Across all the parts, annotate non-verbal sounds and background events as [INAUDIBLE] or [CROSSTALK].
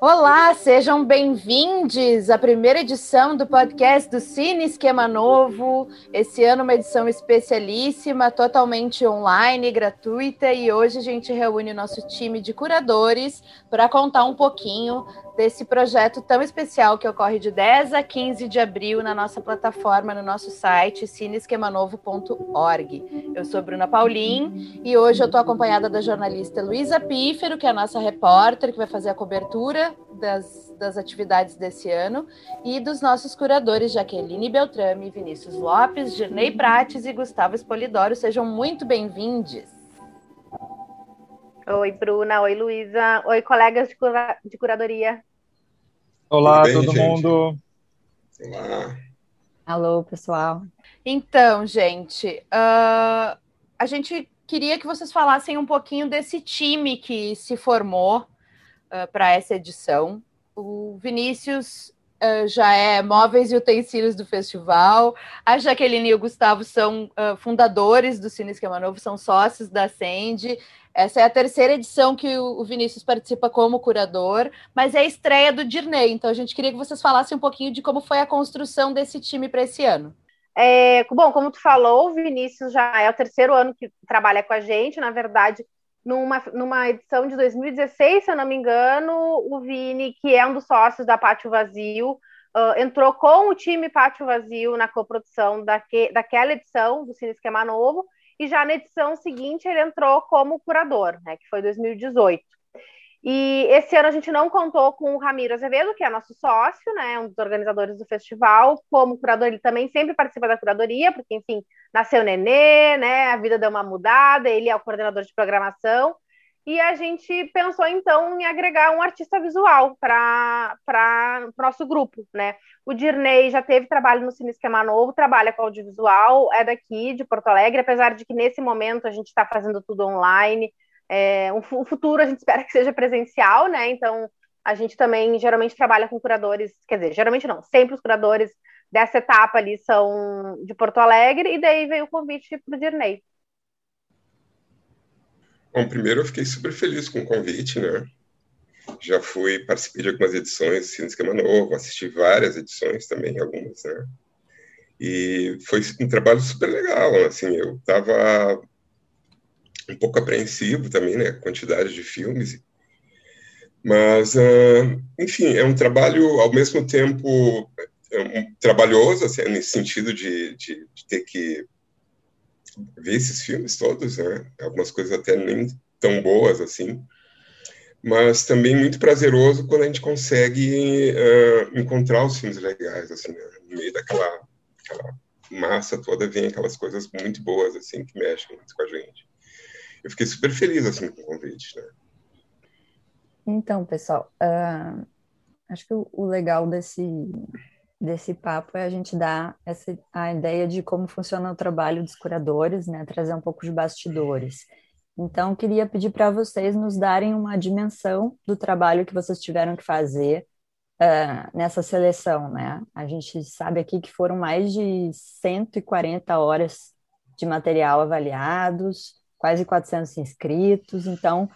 Olá, sejam bem-vindos à primeira edição do podcast do Cine Esquema Novo. Esse ano uma edição especialíssima, totalmente online, gratuita, e hoje a gente reúne o nosso time de curadores para contar um pouquinho desse projeto tão especial que ocorre de 10 a 15 de abril na nossa plataforma, no nosso site cineesquemanovo.org. Eu sou Bruna Paulin e hoje eu estou acompanhada da jornalista Luísa Pífero, que é a nossa repórter, que vai fazer a cobertura das, das atividades desse ano, e dos nossos curadores Jaqueline Beltrame, Vinícius Lopes, Girnei Prates e Gustavo Espolidoro. Sejam muito bem-vindos. Oi, Bruna. Oi, Luísa. Oi, colegas de, cura de curadoria. Olá, bem, todo gente? mundo. Olá. Alô, pessoal. Então, gente, uh, a gente queria que vocês falassem um pouquinho desse time que se formou uh, para essa edição. O Vinícius uh, já é móveis e utensílios do festival. A Jaqueline e o Gustavo são fundadores do Cine Esquema Novo, são sócios da Sende. Essa é a terceira edição que o Vinícius participa como curador, mas é a estreia do Dirney. Então a gente queria que vocês falassem um pouquinho de como foi a construção desse time para esse ano. É, bom, como tu falou, o Vinícius já é o terceiro ano que trabalha com a gente. Na verdade, numa, numa edição de 2016, se eu não me engano, o Vini, que é um dos sócios da Pátio Vazio, uh, entrou com o time Pátio Vazio na coprodução daque, daquela edição do Cine Esquema Novo e já na edição seguinte ele entrou como curador, né, que foi 2018. E esse ano a gente não contou com o Ramiro Azevedo, que é nosso sócio, né, um dos organizadores do festival, como curador, ele também sempre participa da curadoria, porque, enfim, nasceu nenê, né, a vida deu uma mudada, ele é o coordenador de programação, e a gente pensou então em agregar um artista visual para o nosso grupo, né? O Dirney já teve trabalho no Cine Esquema Novo, trabalha com audiovisual, é daqui de Porto Alegre, apesar de que nesse momento a gente está fazendo tudo online. É, o futuro a gente espera que seja presencial, né? Então a gente também geralmente trabalha com curadores, quer dizer, geralmente não, sempre os curadores dessa etapa ali são de Porto Alegre, e daí veio o convite para o Dirney. Bom, primeiro eu fiquei super feliz com o convite, né? Já fui, participei de algumas edições do Cine Esquema Novo, assisti várias edições também, algumas, né? E foi um trabalho super legal, assim, eu estava um pouco apreensivo também, né? Quantidade de filmes. Mas, uh, enfim, é um trabalho, ao mesmo tempo, é um, trabalhoso, assim, nesse sentido de, de, de ter que ver esses filmes todos, né? Algumas coisas até nem tão boas assim, mas também muito prazeroso quando a gente consegue uh, encontrar os filmes legais, assim, né? no meio daquela massa toda vem aquelas coisas muito boas, assim, que mexem muito com a gente. Eu fiquei super feliz, assim, com o convite, né? Então, pessoal, uh, acho que o, o legal desse, desse papo é a gente dar essa, a ideia de como funciona o trabalho dos curadores, né? Trazer um pouco de bastidores. Então, queria pedir para vocês nos darem uma dimensão do trabalho que vocês tiveram que fazer uh, nessa seleção, né? A gente sabe aqui que foram mais de 140 horas de material avaliados, quase 400 inscritos. Então,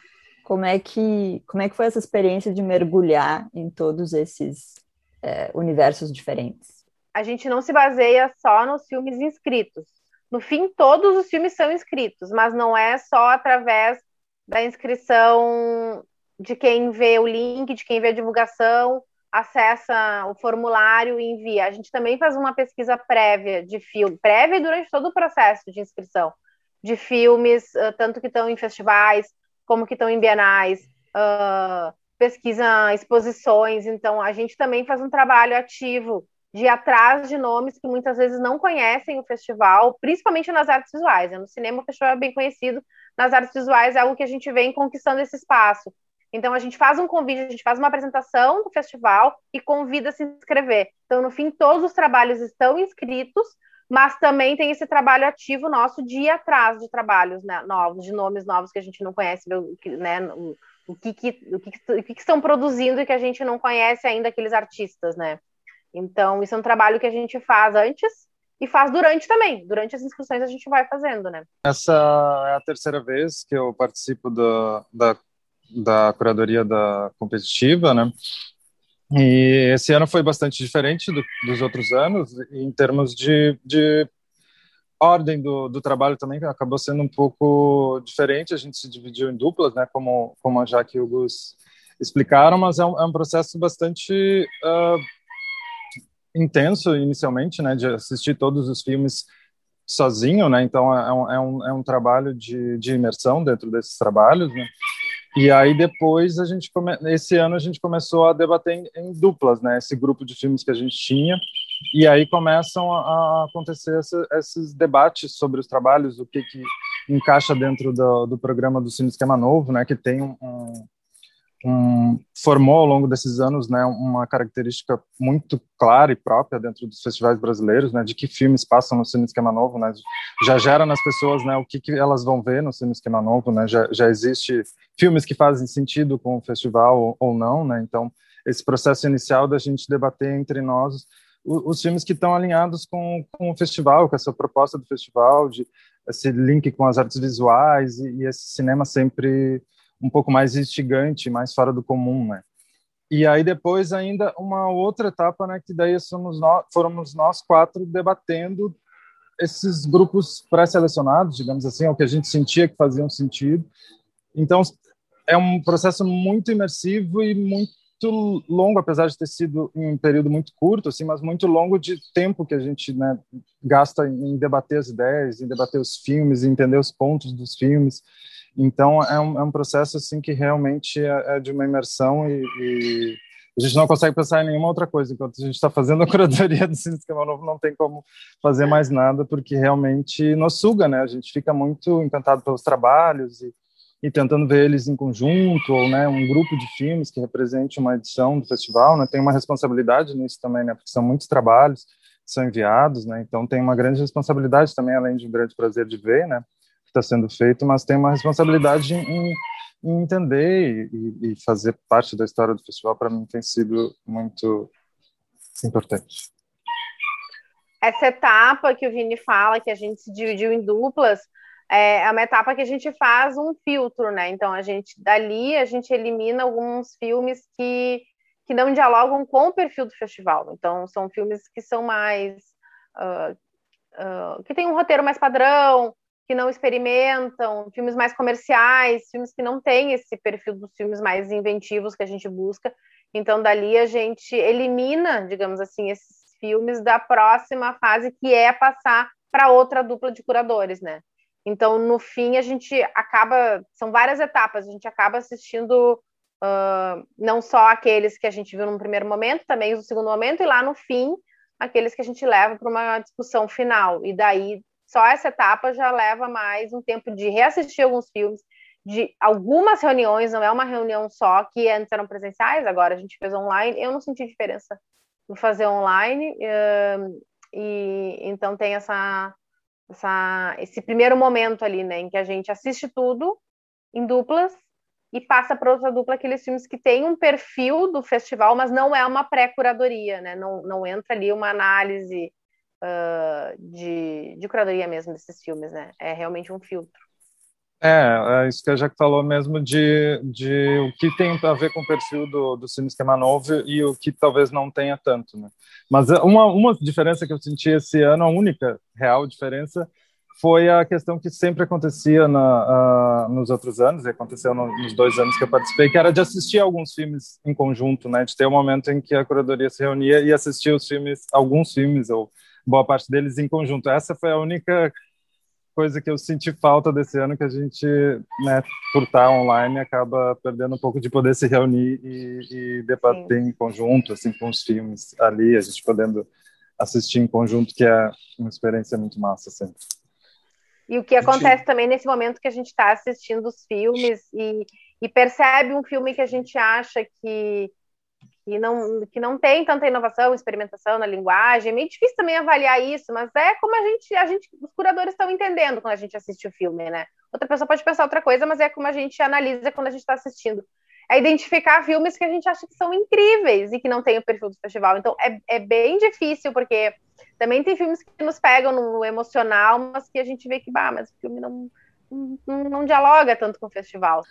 como é que como é que foi essa experiência de mergulhar em todos esses é, universos diferentes. A gente não se baseia só nos filmes inscritos. No fim, todos os filmes são inscritos, mas não é só através da inscrição de quem vê o link, de quem vê a divulgação, acessa o formulário e envia. A gente também faz uma pesquisa prévia de filme, prévia durante todo o processo de inscrição de filmes, tanto que estão em festivais, como que estão em bienais, uh, pesquisa exposições, então a gente também faz um trabalho ativo de ir atrás de nomes que muitas vezes não conhecem o festival, principalmente nas artes visuais. Né? No cinema, o festival é bem conhecido, nas artes visuais é algo que a gente vem conquistando esse espaço. Então, a gente faz um convite, a gente faz uma apresentação do festival e convida a se inscrever. Então, no fim, todos os trabalhos estão inscritos, mas também tem esse trabalho ativo nosso de ir atrás de trabalhos né, novos, de nomes novos que a gente não conhece, né, o que, que, o que, o que, que estão produzindo e que a gente não conhece ainda aqueles artistas, né? Então, isso é um trabalho que a gente faz antes e faz durante também. Durante as inscrições a gente vai fazendo, né? Essa é a terceira vez que eu participo do, da, da curadoria da competitiva, né? E esse ano foi bastante diferente do, dos outros anos, em termos de, de ordem do, do, trabalho também acabou sendo um pouco diferente. A gente se dividiu em duplas, né? Como, como a Jaque e o Gus explicaram, mas é um, é um processo bastante uh, intenso inicialmente, né? De assistir todos os filmes sozinho, né? Então é um, é um, é um trabalho de, de imersão dentro desses trabalhos, né? E aí depois a gente come... esse ano a gente começou a debater em, em, duplas, né? Esse grupo de filmes que a gente tinha e aí começam a, acontecer essa, esses debates sobre os trabalhos, o que que encaixa dentro do, do programa do Cine Esquema Novo, né? Que tem um, um um, formou ao longo desses anos né, uma característica muito clara e própria dentro dos festivais brasileiros, né, de que filmes passam no Cine Esquema Novo, né, já gera nas pessoas né, o que, que elas vão ver no Cine Esquema Novo, né, já, já existe filmes que fazem sentido com o festival ou, ou não, né, então esse processo inicial da gente debater entre nós os, os filmes que estão alinhados com, com o festival, com essa proposta do festival, de esse link com as artes visuais e, e esse cinema sempre um pouco mais instigante, mais fora do comum, né? E aí depois ainda uma outra etapa, né, que daí somos nós, fomos nós quatro debatendo esses grupos pré-selecionados, digamos assim, o que a gente sentia que faziam sentido. Então é um processo muito imersivo e muito longo, apesar de ter sido um período muito curto, assim, mas muito longo de tempo que a gente né, gasta em debater as ideias, em debater os filmes, em entender os pontos dos filmes. Então é um, é um processo assim que realmente é, é de uma imersão e, e, a gente não consegue pensar em nenhuma outra coisa enquanto a gente está fazendo a curadoria [LAUGHS] do Cine Esquema Novo não tem como fazer mais nada porque realmente nos suga, né? A gente fica muito encantado pelos trabalhos e, e tentando ver eles em conjunto ou né um grupo de filmes que represente uma edição do festival, né? Tem uma responsabilidade nisso também, né? Porque são muitos trabalhos que são enviados, né? Então tem uma grande responsabilidade também além de um grande prazer de ver, né? Está sendo feito, mas tem uma responsabilidade em, em entender e, e, fazer parte da história do festival. Para mim tem sido muito importante. Essa etapa que o Vini fala, que a gente se dividiu em duplas, é, é uma etapa que a gente faz um filtro, né? Então a gente dali a gente elimina alguns filmes que que não dialogam com o perfil do festival. Então são filmes que são mais uh, uh, que tem um roteiro mais padrão, que não experimentam, filmes mais comerciais, filmes que não têm esse perfil dos filmes mais inventivos que a gente busca. Então, dali a gente elimina, digamos assim, esses filmes da próxima fase, que é passar para outra dupla de curadores, né? Então, no fim, a gente acaba. São várias etapas, a gente acaba assistindo uh, não só aqueles que a gente viu no primeiro momento, também no segundo momento, e lá no fim, aqueles que a gente leva para uma discussão final. E daí só essa etapa já leva mais um tempo de reassistir alguns filmes, de algumas reuniões, não é uma reunião só, que antes eram presenciais, agora a gente fez online. Eu não senti diferença no fazer online, e então tem essa, essa, esse primeiro momento ali, né, em que a gente assiste tudo em duplas e passa para outra dupla aqueles filmes que têm um perfil do festival, mas não é uma pré-curadoria, né? Não, não entra ali uma análise uh, de, de curadoria mesmo desses filmes, né? É realmente um filtro. É, é isso que a Jack falou mesmo de, de o que tem a ver com o perfil do, do Cine Esquema Novo e o que talvez não tenha tanto, né? Mas uma, uma diferença que eu senti esse ano, a única real diferença, foi a questão que sempre acontecia na, uh, nos outros anos, e aconteceu no, nos dois anos que eu participei, que era de assistir alguns filmes em conjunto, né? De ter um momento em que a curadoria se reunia e assistia os filmes, alguns filmes, ou boa parte deles em conjunto. Essa foi a única coisa que eu senti falta desse ano, que a gente, né, por estar online, acaba perdendo um pouco de poder se reunir e, e debater Sim. em conjunto, assim, com os filmes ali, a gente podendo assistir em conjunto, que é uma experiência muito massa sempre. E o que acontece gente... também nesse momento que a gente está assistindo os filmes e, e percebe um filme que a gente acha que que não, que não tem tanta inovação, experimentação na linguagem. É meio difícil também avaliar isso, mas é como a gente, a gente, os curadores estão entendendo quando a gente assiste o filme, né? Outra pessoa pode pensar outra coisa, mas é como a gente analisa quando a gente está assistindo. É identificar filmes que a gente acha que são incríveis e que não tem o perfil do festival. Então é, é bem difícil, porque também tem filmes que nos pegam no emocional, mas que a gente vê que, bah, mas o filme não, não, não dialoga tanto com o festival.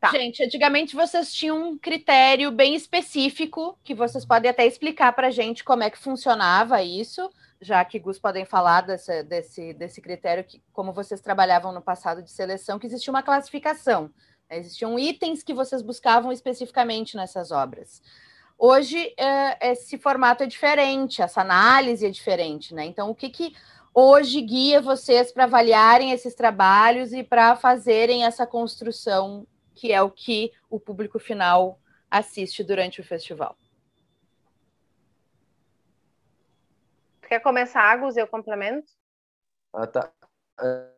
Tá. Gente, antigamente vocês tinham um critério bem específico, que vocês podem até explicar para a gente como é que funcionava isso, já que Gus podem falar desse, desse, desse critério, que, como vocês trabalhavam no passado de seleção, que existia uma classificação. Né? Existiam itens que vocês buscavam especificamente nessas obras. Hoje, é, esse formato é diferente, essa análise é diferente, né? Então, o que, que hoje guia vocês para avaliarem esses trabalhos e para fazerem essa construção que é o que o público final assiste durante o festival. Quer começar, Agus, eu complemento? Ah, tá. Ah,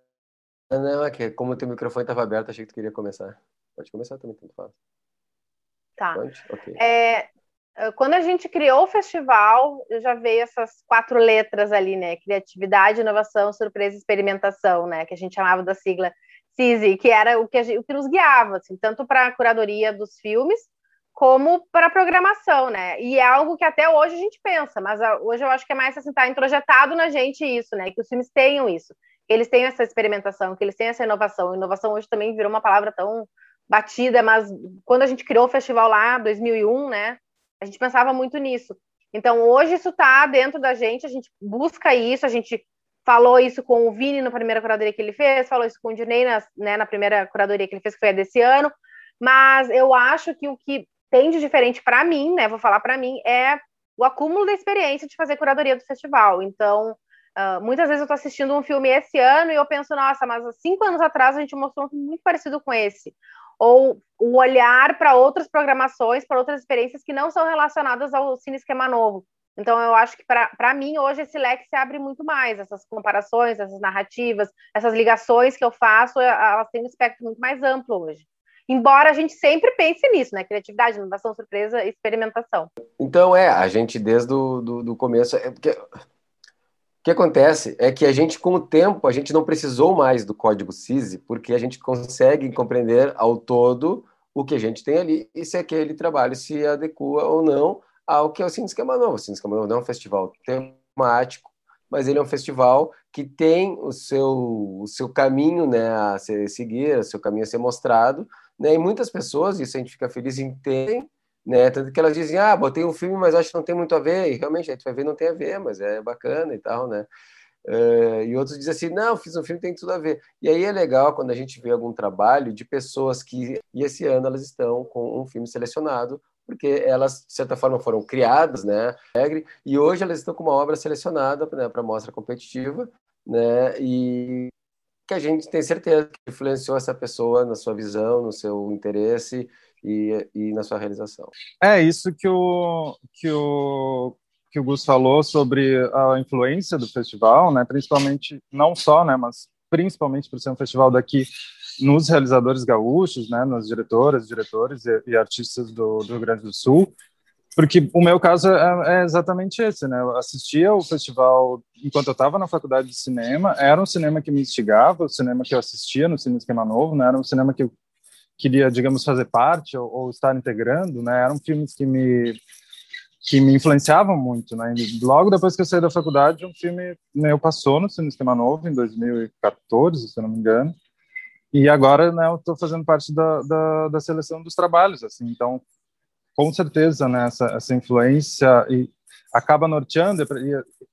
não, é que como o teu microfone estava aberto, achei que tu queria começar. Pode começar também, tanto faz. Tá. Pode? Okay. É, quando a gente criou o festival, já veio essas quatro letras ali, né? Criatividade, inovação, surpresa e experimentação, né? Que a gente chamava da sigla CISI, que era o que, gente, o que nos guiava, assim, tanto para a curadoria dos filmes, como para a programação, né? E é algo que até hoje a gente pensa, mas hoje eu acho que é mais assim, tá introjetado na gente isso, né? Que os filmes tenham isso, que eles tenham essa experimentação, que eles tenham essa inovação. Inovação hoje também virou uma palavra tão batida, mas quando a gente criou o festival lá, 2001, né? A gente pensava muito nisso. Então, hoje isso está dentro da gente, a gente busca isso, a gente falou isso com o Vini na primeira curadoria que ele fez, falou isso com o Dinei na, né, na primeira curadoria que ele fez, que foi a desse ano, mas eu acho que o que tem de diferente para mim, né, vou falar para mim, é o acúmulo da experiência de fazer curadoria do festival. Então, uh, muitas vezes eu estou assistindo um filme esse ano e eu penso, nossa, mas há cinco anos atrás a gente mostrou um filme muito parecido com esse. Ou o olhar para outras programações, para outras experiências que não são relacionadas ao Cine Esquema Novo. Então, eu acho que para mim, hoje, esse leque se abre muito mais. Essas comparações, essas narrativas, essas ligações que eu faço, elas têm um espectro muito mais amplo hoje. Embora a gente sempre pense nisso, né? Criatividade, inovação, surpresa, experimentação. Então, é, a gente desde o do, do começo. É porque, o que acontece é que a gente, com o tempo, a gente não precisou mais do código CISI, porque a gente consegue compreender ao todo o que a gente tem ali e se aquele trabalho se adequa ou não ao que é o Cine Esquema Novo. O Cine Esquema Novo não é um festival temático, mas ele é um festival que tem o seu, o seu caminho né, a ser, seguir, o seu caminho a ser mostrado, né, e muitas pessoas, isso a gente fica feliz em ter, né, tanto que elas dizem, ah, botei um filme, mas acho que não tem muito a ver, e realmente a gente vai ver, não tem a ver, mas é bacana e tal, né, uh, e outros dizem assim, não, fiz um filme, tem tudo a ver, e aí é legal quando a gente vê algum trabalho de pessoas que, e esse ano elas estão com um filme selecionado porque elas, de certa forma, foram criadas, né, e hoje elas estão com uma obra selecionada né, para mostra competitiva, né, e que a gente tem certeza que influenciou essa pessoa na sua visão, no seu interesse e, e na sua realização. É isso que o, que o que o Gus falou sobre a influência do festival, né, principalmente, não só, né, mas principalmente por ser um festival daqui nos realizadores gaúchos, né, nas diretoras, diretores e, e artistas do, do, Rio Grande do Sul, porque o meu caso é, é exatamente esse, né? Eu assistia o festival enquanto eu estava na faculdade de cinema, era um cinema que me instigava, o cinema que eu assistia no Cine Esquema Novo, né? Era um cinema que eu queria, digamos, fazer parte ou, ou estar integrando, né? Eram filmes que me que me influenciavam muito, né? E logo depois que eu saí da faculdade, um filme meu passou no Cine Esquema Novo em 2014, se eu não me engano. E agora, né, eu estou fazendo parte da, da, da, seleção dos trabalhos, assim, então, com certeza, né, essa, essa influência e acaba norteando,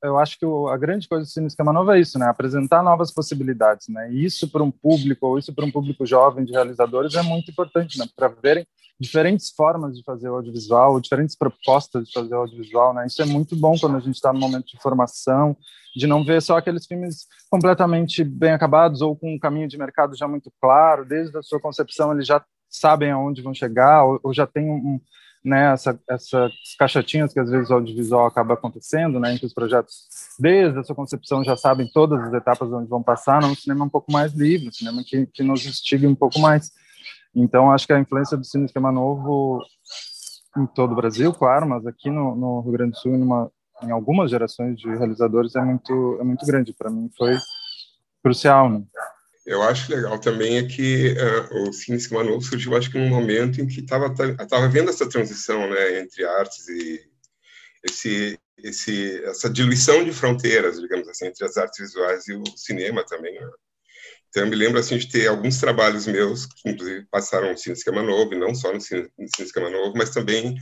eu acho que a grande coisa do Cine Esquema Novo é isso, né, apresentar novas possibilidades, né, e isso para um público, ou isso para um público jovem de realizadores é muito importante, né, para verem diferentes formas de fazer o audiovisual, diferentes propostas de fazer o audiovisual, né? Isso é muito bom quando a gente está no momento de formação, de não ver só aqueles filmes completamente bem acabados ou com um caminho de mercado já muito claro, desde a sua concepção eles já sabem aonde vão chegar ou, ou já tem um, né, essa, essas caixotinhas que às vezes o audiovisual acaba acontecendo, né, em que os projetos, desde a sua concepção, já sabem todas as etapas onde vão passar, num cinema um pouco mais livre, um cinema que, que nos instigue um pouco mais. Então, acho que a influência do Cine Esquema Novo em todo o Brasil, claro, mas aqui no, no Rio Grande do Sul, numa, em algumas gerações de realizadores, é muito, é muito grande. Para mim, foi crucial. Né? Eu acho legal também é que uh, o Cine Novo surgiu, acho que num momento em que estava tava vendo essa transição né, entre artes e esse, esse, essa diluição de fronteiras, digamos assim, entre as artes visuais e o cinema também. Né? Então, eu me lembro assim de ter alguns trabalhos meus que, inclusive, passaram no Cine Esquema Novo, e não só no Cine, no Cine Esquema Novo, mas também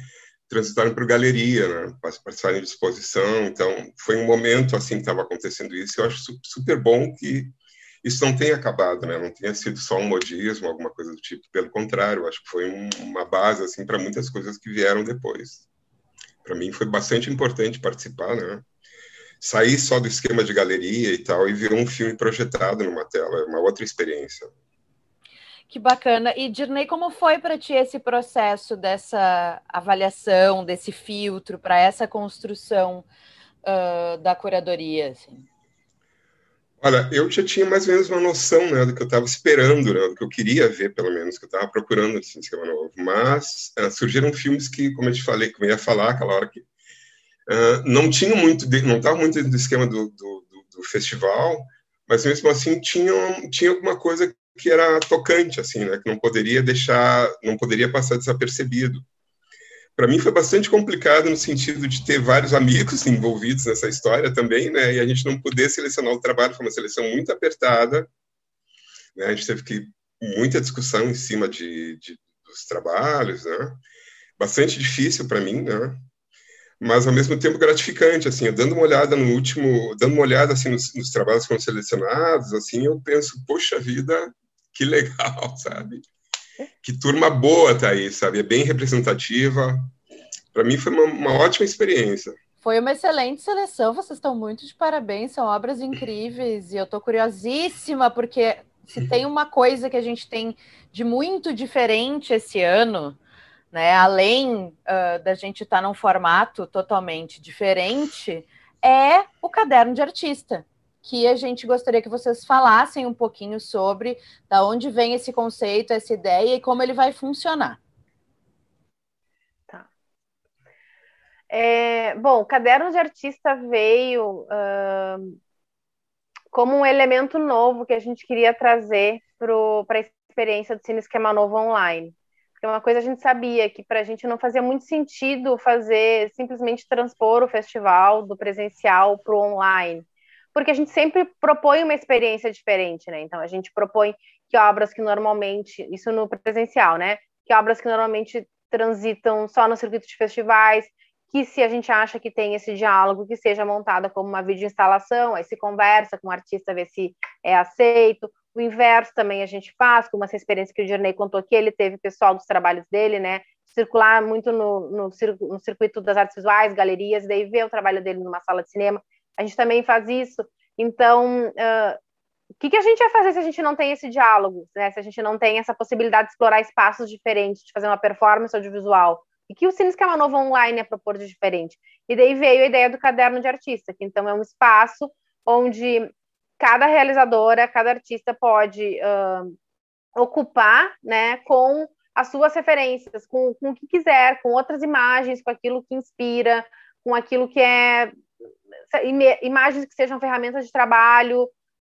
transitaram por galeria, né? participaram de exposição. Então, foi um momento assim que estava acontecendo isso. Eu acho super bom que isso não tenha acabado, né? Não tenha sido só um modismo, alguma coisa do tipo. Pelo contrário, acho que foi um, uma base assim para muitas coisas que vieram depois. Para mim foi bastante importante participar, né? Sair só do esquema de galeria e tal e ver um filme projetado numa tela, é uma outra experiência. Que bacana. E, Dirney, como foi para ti esse processo dessa avaliação, desse filtro, para essa construção uh, da curadoria? Assim? Olha, eu já tinha mais ou menos uma noção né, do que eu estava esperando, né, do que eu queria ver, pelo menos, que eu estava procurando assim, esquema novo. Mas uh, surgiram filmes que, como eu te falei, que eu ia falar aquela hora que uh, não tinham muito, de, não estavam muito dentro do esquema do, do, do, do, festival, mas mesmo assim tinham, tinha alguma coisa que era tocante, assim, né? Que não poderia deixar, não poderia passar desapercebido. Para mim foi bastante complicado no sentido de ter vários amigos [LAUGHS] envolvidos nessa história também, né? E a gente não poder selecionar o trabalho, foi uma seleção muito apertada. Né? A gente teve que muita discussão em cima de, de dos trabalhos, né? Bastante difícil para mim, né? mas ao mesmo tempo gratificante, assim, dando uma olhada no último, dando uma olhada assim nos, nos, trabalhos que foram selecionados, assim, eu penso, poxa vida, que legal, [LAUGHS] sabe? Que turma boa tá aí, sabe? É bem representativa. Para mim foi uma, uma ótima experiência. Foi uma excelente seleção, vocês estão muito de parabéns, são obras incríveis e eu estou curiosíssima porque se tem uma coisa que a gente tem de muito diferente esse ano, né, além uh, da gente estar tá num formato totalmente diferente, é o caderno de artista que a gente gostaria que vocês falassem um pouquinho sobre da onde vem esse conceito, essa ideia e como ele vai funcionar. Tá. É, bom, o caderno de artista veio uh, como um elemento novo que a gente queria trazer para a experiência do Cine Esquema Novo online. Porque uma coisa a gente sabia que para a gente não fazia muito sentido fazer simplesmente transpor o festival do presencial para o online porque a gente sempre propõe uma experiência diferente, né? Então a gente propõe que obras que normalmente, isso no presencial, né? Que obras que normalmente transitam só no circuito de festivais, que se a gente acha que tem esse diálogo, que seja montada como uma videoinstalação, aí se conversa com o artista, vê se é aceito. O inverso também a gente faz, como essa experiência que o Dirney contou que ele teve pessoal dos trabalhos dele, né? Circular muito no, no, no circuito das artes visuais, galerias, daí ver o trabalho dele numa sala de cinema a gente também faz isso. Então, uh, o que, que, a gente vai fazer se a gente não tem esse diálogo, né? Se a gente não tem essa possibilidade de explorar espaços diferentes, de fazer uma performance audiovisual? E que o Cine Esquema Novo Online é propor de diferente? E daí veio a ideia do caderno de artista, que então é um espaço onde cada realizadora, cada artista pode uh, ocupar, né, com as suas referências, com, com o que quiser, com outras imagens, com aquilo que inspira, com aquilo que é imagens que sejam ferramentas de trabalho.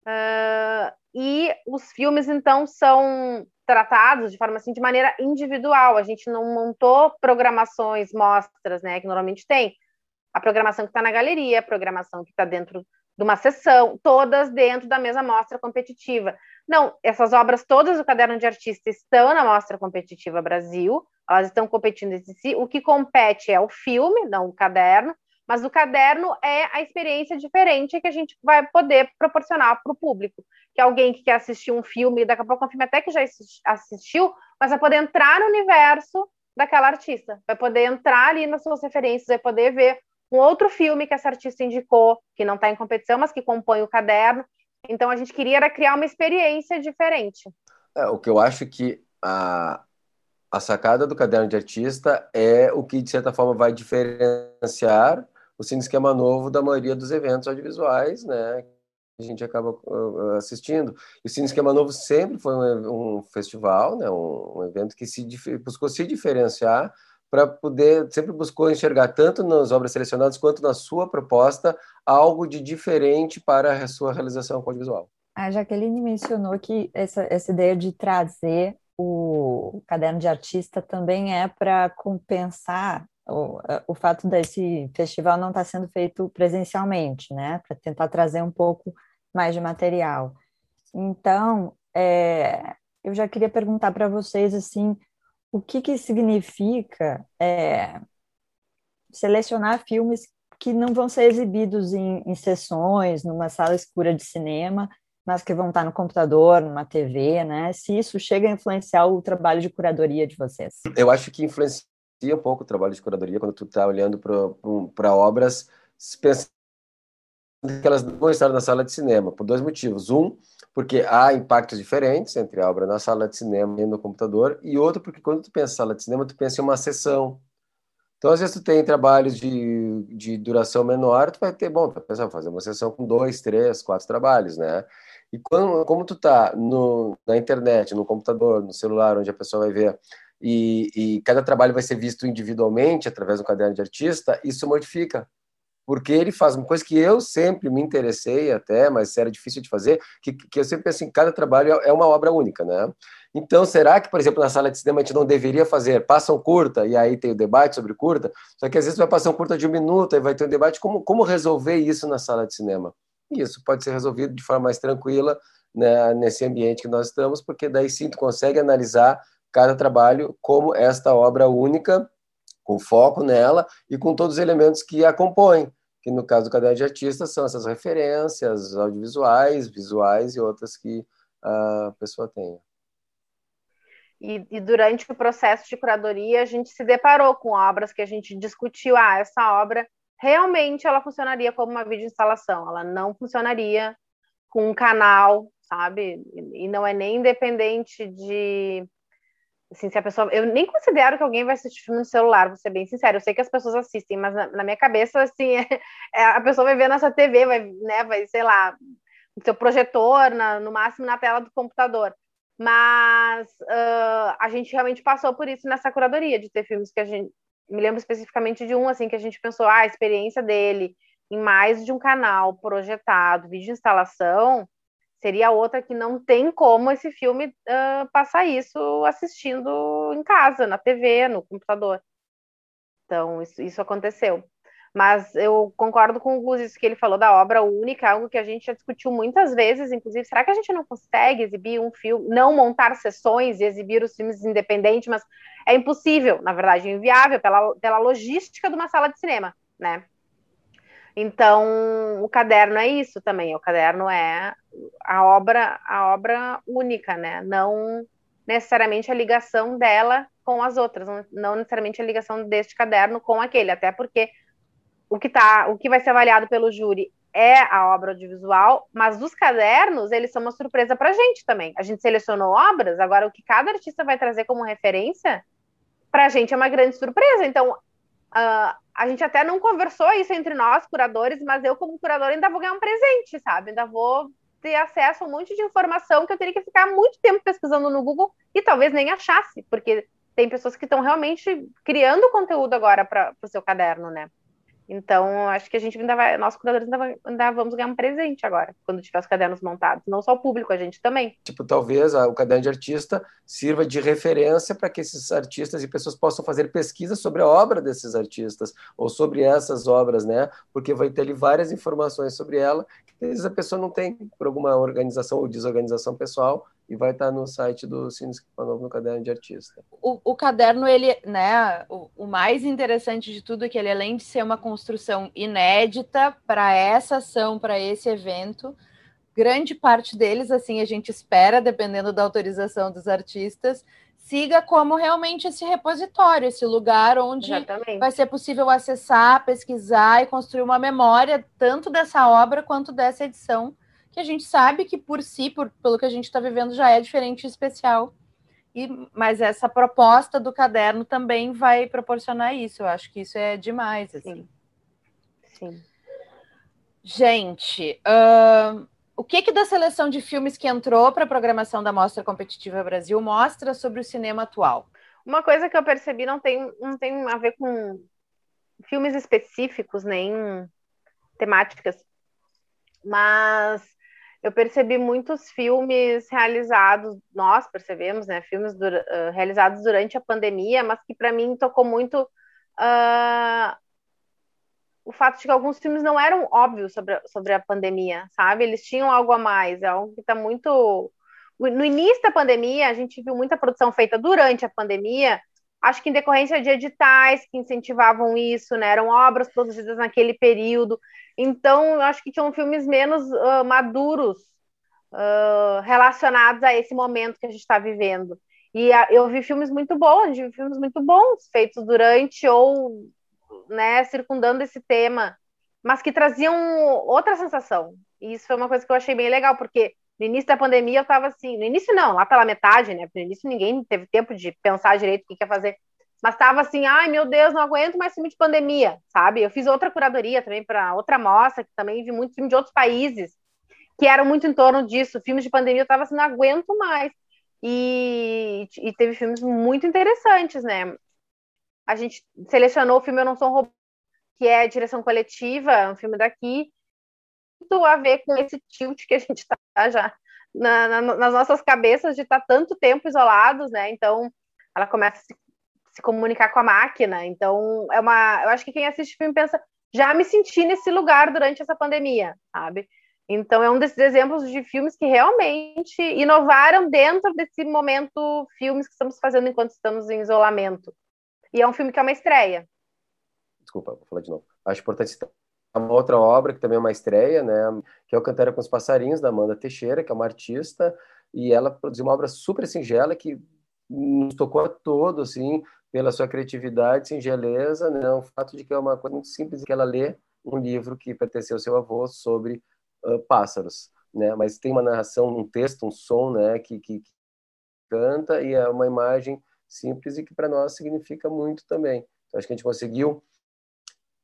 Uh, e os filmes, então, são tratados de forma assim, de maneira individual. A gente não montou programações, mostras, né, que normalmente tem. A programação que está na galeria, a programação que está dentro de uma sessão, todas dentro da mesma mostra competitiva. Não, essas obras todas do Caderno de Artista estão na Mostra Competitiva Brasil, elas estão competindo entre si. O que compete é o filme, não o caderno, mas o caderno é a experiência diferente que a gente vai poder proporcionar para o público. Que alguém que quer assistir um filme, daqui a pouco um filme até que já assistiu, mas vai poder entrar no universo daquela artista, vai poder entrar ali nas suas referências, vai poder ver um outro filme que essa artista indicou, que não está em competição, mas que compõe o caderno. Então a gente queria era criar uma experiência diferente. É, o que eu acho que a, a sacada do caderno de artista é o que, de certa forma, vai diferenciar o Cine Esquema Novo da maioria dos eventos audiovisuais, né? Que a gente acaba uh, assistindo. E o Cine Esquema Novo sempre foi um, um festival, né? Um, um, evento que se buscou se diferenciar para poder sempre buscou enxergar tanto nas obras selecionadas quanto na sua proposta algo de diferente para a sua realização audiovisual. A Jaqueline mencionou que essa, essa ideia de trazer o caderno de artista também é para compensar o, o fato desse festival não estar tá sendo feito presencialmente, né, para tentar trazer um pouco mais de material. Então, é, eu já queria perguntar para vocês assim, o que que significa é, selecionar filmes que não vão ser exibidos em, em sessões, numa sala escura de cinema, mas que vão estar no computador, numa TV, né? Se isso chega a influenciar o trabalho de curadoria de vocês. Eu acho que influencia um pouco o trabalho de curadoria quando tu está olhando para obras, pensando que elas não estar na sala de cinema, por dois motivos. Um, porque há impactos diferentes entre a obra na sala de cinema e no computador, e outro, porque quando tu pensa sala de cinema, tu pensa em uma sessão, então, às vezes, tu tem trabalhos de, de duração menor, tu vai ter, bom, tu vai pensar, fazer uma sessão com dois, três, quatro trabalhos, né? E quando, como tu tá no, na internet, no computador, no celular, onde a pessoa vai ver, e, e cada trabalho vai ser visto individualmente, através do caderno de artista, isso modifica porque ele faz uma coisa que eu sempre me interessei até, mas era difícil de fazer, que, que eu sempre penso em cada trabalho é uma obra única, né? Então, será que, por exemplo, na sala de cinema a gente não deveria fazer passam curta, e aí tem o debate sobre curta, só que às vezes vai passar um curta de um minuto, e vai ter um debate, como, como resolver isso na sala de cinema? Isso pode ser resolvido de forma mais tranquila né, nesse ambiente que nós estamos, porque daí sim tu consegue analisar cada trabalho como esta obra única, com foco nela e com todos os elementos que a compõem, que no caso do caderno de artista são essas referências audiovisuais, visuais e outras que a pessoa tenha. E, e, durante o processo de curadoria, a gente se deparou com obras que a gente discutiu. Ah, essa obra realmente ela funcionaria como uma videoinstalação, ela não funcionaria com um canal, sabe? E não é nem independente de. Assim, se a pessoa. Eu nem considero que alguém vai assistir filme no celular, vou ser bem sincero. Eu sei que as pessoas assistem, mas na, na minha cabeça, assim, [LAUGHS] é, a pessoa vai ver nessa TV, vai, né, vai, sei lá, no seu projetor, na, no máximo na tela do computador mas uh, a gente realmente passou por isso nessa curadoria, de ter filmes que a gente. Me lembro especificamente de um, assim, que a gente pensou, ah, a experiência dele em mais de um canal projetado, vídeo instalação, seria outra que não tem como esse filme uh, passar isso assistindo em casa, na TV, no computador. Então, isso, isso aconteceu. Mas eu concordo com o Gus, que ele falou da obra única, algo que a gente já discutiu muitas vezes, inclusive, será que a gente não consegue exibir um filme, não montar sessões e exibir os filmes independentes, mas é impossível, na verdade, inviável pela, pela logística de uma sala de cinema, né? Então, o caderno é isso também, o caderno é a obra, a obra única, né? Não necessariamente a ligação dela com as outras, não necessariamente a ligação deste caderno com aquele, até porque o que tá, o que vai ser avaliado pelo júri é a obra audiovisual, mas os cadernos, eles são uma surpresa para a gente também. A gente selecionou obras, agora o que cada artista vai trazer como referência, para a gente é uma grande surpresa. Então, uh, a gente até não conversou isso entre nós, curadores, mas eu, como curador, ainda vou ganhar um presente, sabe? Ainda vou ter acesso a um monte de informação que eu teria que ficar muito tempo pesquisando no Google e talvez nem achasse, porque tem pessoas que estão realmente criando conteúdo agora para o seu caderno, né? Então, acho que a gente ainda vai, nós curadores ainda, vai, ainda, vamos ganhar um presente agora, quando tiver os cadernos montados. Não só o público, a gente também. Tipo, talvez o caderno de artista sirva de referência para que esses artistas e pessoas possam fazer pesquisa sobre a obra desses artistas, ou sobre essas obras, né? Porque vai ter ali várias informações sobre ela, que às vezes a pessoa não tem por alguma organização ou desorganização pessoal, e vai estar no site do Cine Novo no caderno de artista. O, o caderno, ele, né, o, o, mais interessante de tudo é que ele, além de ser uma construção inédita para essa ação, para esse evento, grande parte deles, assim, a gente espera, dependendo da autorização dos artistas, siga como realmente esse repositório, esse lugar onde Exatamente. vai ser possível acessar, pesquisar e construir uma memória tanto dessa obra quanto dessa edição que a gente sabe que por si, por, pelo que a gente está vivendo, já é diferente e especial. E, mas essa proposta do caderno também vai proporcionar isso. Eu acho que isso é demais. Assim. Sim. Sim. Gente, uh, o que, que da seleção de filmes que entrou para a programação da Mostra Competitiva Brasil mostra sobre o cinema atual? Uma coisa que eu percebi não tem, não tem a ver com filmes específicos, nem temáticas, mas eu percebi muitos filmes realizados, nós percebemos, né, filmes uh, realizados durante a pandemia, mas que para mim tocou muito uh, o fato de que alguns filmes não eram óbvios sobre, sobre a pandemia, sabe? Eles tinham algo a mais, é algo que está muito. No início da pandemia, a gente viu muita produção feita durante a pandemia, acho que em decorrência de editais que incentivavam isso, né? Eram obras produzidas naquele período. Então, eu acho que tinham filmes menos uh, maduros uh, relacionados a esse momento que a gente está vivendo. E a, eu vi filmes muito bons, vi filmes muito bons feitos durante ou né, circundando esse tema, mas que traziam outra sensação. E isso foi uma coisa que eu achei bem legal, porque no início da pandemia eu estava assim, no início não, lá pela metade, né? No início ninguém teve tempo de pensar direito o que ia fazer. Mas estava assim, ai meu Deus, não aguento mais filme de pandemia, sabe? Eu fiz outra curadoria também para outra mostra, que também vi muito filme de outros países, que eram muito em torno disso. Filmes de pandemia eu estava assim, não aguento mais. E, e teve filmes muito interessantes, né? A gente selecionou o filme Eu Não Sou um Robô, que é direção coletiva, um filme daqui, muito a ver com esse tilt que a gente está já na, na, nas nossas cabeças de estar tá tanto tempo isolados, né? Então, ela começa a se, se, comunicar com a máquina. Então, é uma. Eu acho que quem assiste o filme pensa, já me senti nesse lugar durante essa pandemia, sabe? Então, é um desses exemplos de filmes que realmente inovaram dentro desse momento, filmes que estamos fazendo enquanto estamos em isolamento. E é um filme que é uma estreia. Desculpa, vou falar de novo. Acho importante citar uma outra obra que também é uma estreia, né, que é o Cantar com os Passarinhos, da Amanda Teixeira, que é uma artista, e ela produziu uma obra super singela que nos tocou a todos, assim, pela sua criatividade, singeleza, né, o fato de que é uma coisa muito simples que ela lê um livro que pertenceu ao seu avô sobre uh, pássaros, né, mas tem uma narração, um texto, um som, né, que, que, que canta e é uma imagem simples e que para nós significa muito também. Então, acho que a gente conseguiu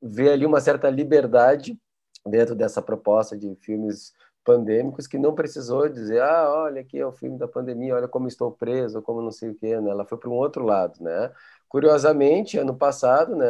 ver ali uma certa liberdade dentro dessa proposta de filmes pandêmicos que não precisou dizer, ah, olha aqui é o filme da pandemia, olha como estou preso, como não sei o quê, né? Ela foi para um outro lado, né? Curiosamente, ano passado, né,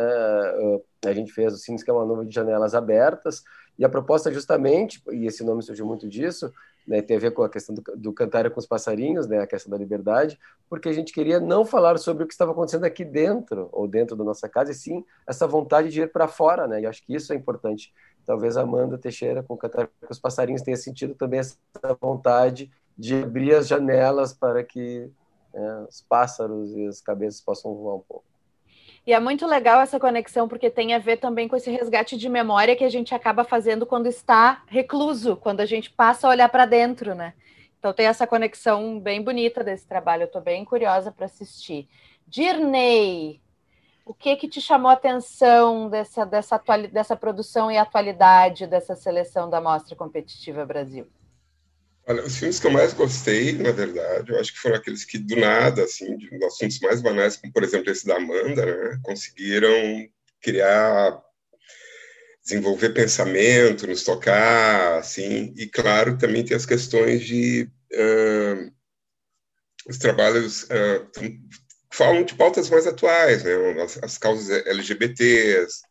a gente fez o Cine Esquema Novo de Janelas Abertas, e a proposta justamente, e esse nome surgiu muito disso, né, tem a ver com a questão do, do cantar com os passarinhos, né, a questão da liberdade, porque a gente queria não falar sobre o que estava acontecendo aqui dentro, ou dentro da nossa casa, e sim essa vontade de ir para fora, né, e acho que isso é importante. Talvez Amanda Teixeira, com Cantar com os Passarinhos, tenha sentido também essa vontade de abrir as janelas para que né, os pássaros e as cabeças possam voar um pouco. E é muito legal essa conexão, porque tem a ver também com esse resgate de memória que a gente acaba fazendo quando está recluso, quando a gente passa a olhar para dentro, né? Então tem essa conexão bem bonita desse trabalho, eu estou bem curiosa para assistir. Dirney, o que que te chamou a atenção dessa, dessa, dessa produção e atualidade dessa seleção da Mostra Competitiva Brasil? Olha, os filmes que eu mais gostei, na verdade, eu acho que foram aqueles que, do nada, assim, de assuntos mais banais, como, por exemplo, esse da Amanda, né, conseguiram criar, desenvolver pensamento, nos tocar, assim, e, claro, também tem as questões de... Uh, os trabalhos uh, falam de pautas mais atuais, né, as, as causas LGBTs,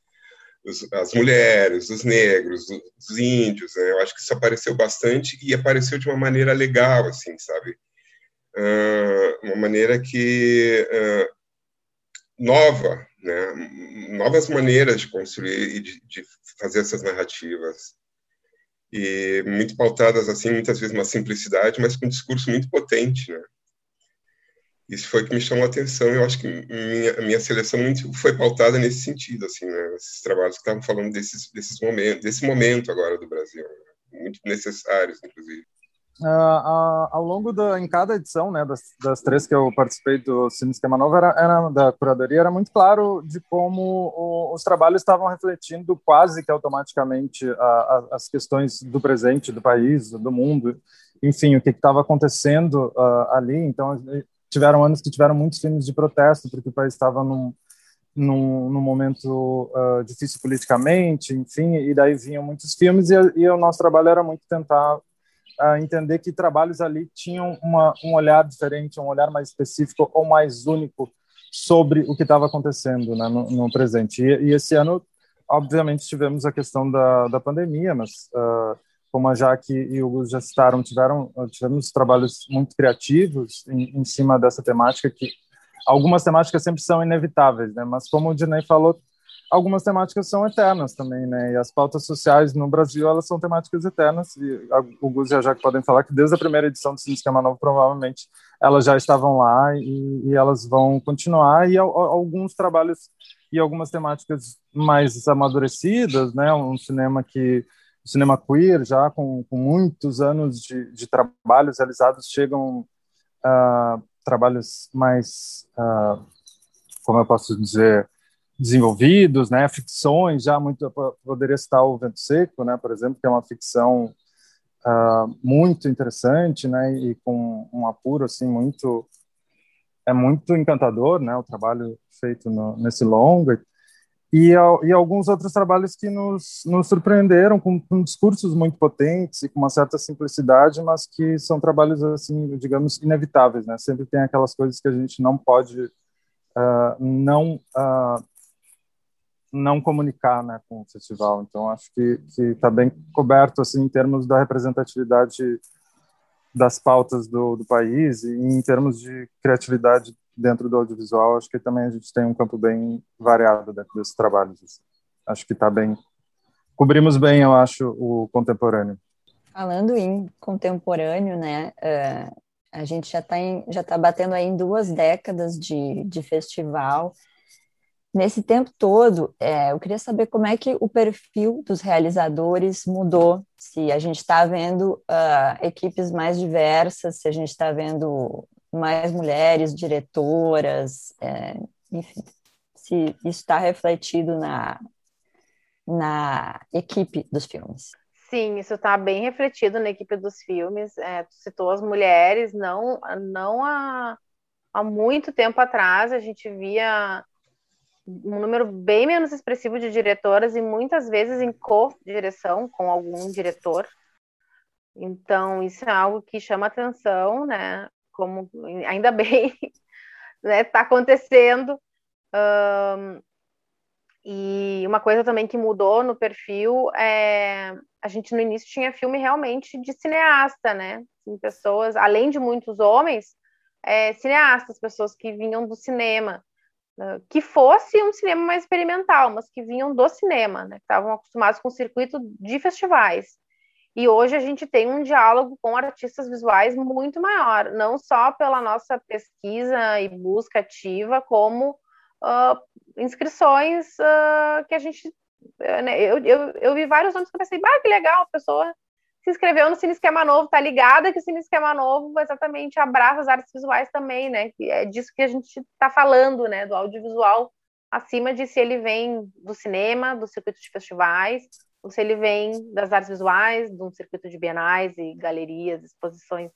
os, as mulheres, os negros, os índios, né? Eu acho que isso apareceu bastante e apareceu de uma maneira legal, assim, sabe? Uh, uma maneira que uh, nova, né? Novas maneiras de construir e de, de fazer essas narrativas e muito pautadas assim, muitas vezes uma simplicidade, mas com um discurso muito potente, né? Isso foi que me chamou a atenção. Eu acho que minha, minha seleção muito foi pautada nesse sentido, assim, né? Esses trabalhos que estavam falando desses, desses momentos, desse momento agora do Brasil, né? muito necessários, inclusive. Uh, uh, ao longo da em cada edição né das, das três que eu participei do Cine Esquema Novo era, era, da curadoria era muito claro de como o, os trabalhos estavam refletindo quase que automaticamente a, a, as questões do presente do país do mundo enfim o que estava acontecendo uh, ali então tiveram anos que tiveram muitos filmes de protesto, porque o país estava num, num, num, momento uh, difícil politicamente, enfim, e daí vinham muitos filmes, e, e o nosso trabalho era muito tentar uh, entender que trabalhos ali tinham uma, um olhar diferente, um olhar mais específico ou mais único sobre o que estava acontecendo né, no, no, presente. E, e, esse ano, obviamente, tivemos a questão da, da pandemia, mas uh, como a Jaque e o Gus já citaram, tiveram, tivemos trabalhos muito criativos em, em, cima dessa temática, que algumas temáticas sempre são inevitáveis, né? mas como o Dinei falou, algumas temáticas são eternas também, né? E as pautas sociais no Brasil, elas são temáticas eternas. E o Gus e a Jaque podem falar que desde a primeira edição do Cine Esquema Novo, provavelmente, elas já estavam lá e, e elas vão continuar. E alguns trabalhos e algumas temáticas mais amadurecidas, né? Um cinema que o cinema queer já com, com muitos anos de, de, trabalhos realizados chegam uh, trabalhos mais uh, como eu posso dizer desenvolvidos, né? Ficções já muito poderia citar o Vento Seco, né? Por exemplo, que é uma ficção uh, muito interessante, né? E com um apuro assim muito é muito encantador, né? O trabalho feito no, nesse longa e, e alguns outros trabalhos que nos, nos surpreenderam com, com, discursos muito potentes e com uma certa simplicidade, mas que são trabalhos assim, digamos, inevitáveis, né? Sempre tem aquelas coisas que a gente não pode uh, não uh, não comunicar né, com o festival. Então, acho que está bem coberto assim, em termos da representatividade das pautas do, do país e em termos de criatividade dentro do audiovisual, acho que também a gente tem um campo bem variado dentro desses trabalhos. Acho que está bem. Cobrimos bem, eu acho, o contemporâneo. Falando em contemporâneo, né, uh, a gente já está já tá batendo aí em duas décadas de, de festival. Nesse tempo todo, é, eu queria saber como é que o perfil dos realizadores mudou, se a gente está vendo uh, equipes mais diversas, se a gente está vendo mais mulheres diretoras, é, enfim, se isso está refletido na, na equipe dos filmes. Sim, isso está bem refletido na equipe dos filmes. É, tu citou as mulheres, não, não há, há muito tempo atrás a gente via um número bem menos expressivo de diretoras e muitas vezes em co-direção com algum diretor. Então, isso é algo que chama atenção, né? Como ainda [LAUGHS] bem né, tá acontecendo. Um, e uma coisa também que mudou no perfil é a gente no início tinha filme realmente de cineasta, né? Assim, pessoas, além de muitos homens, é, cineastas, pessoas que vinham do cinema que fosse um cinema mais experimental, mas que vinham do cinema, né? estavam acostumados com o circuito de festivais. E hoje a gente tem um diálogo com artistas visuais muito maior, não só pela nossa pesquisa e busca ativa, como uh, inscrições uh, que a gente. Uh, né? eu, eu, eu vi vários nomes que eu pensei, que legal, a pessoa se inscreveu no Cine Esquema Novo, tá ligada que o Cine Esquema Novo exatamente abraça as artes visuais também, né? É disso que a gente está falando, né? Do audiovisual, acima de se ele vem do cinema, do circuito de festivais, ou se ele vem das artes visuais, de um circuito de bienais e galerias, exposições.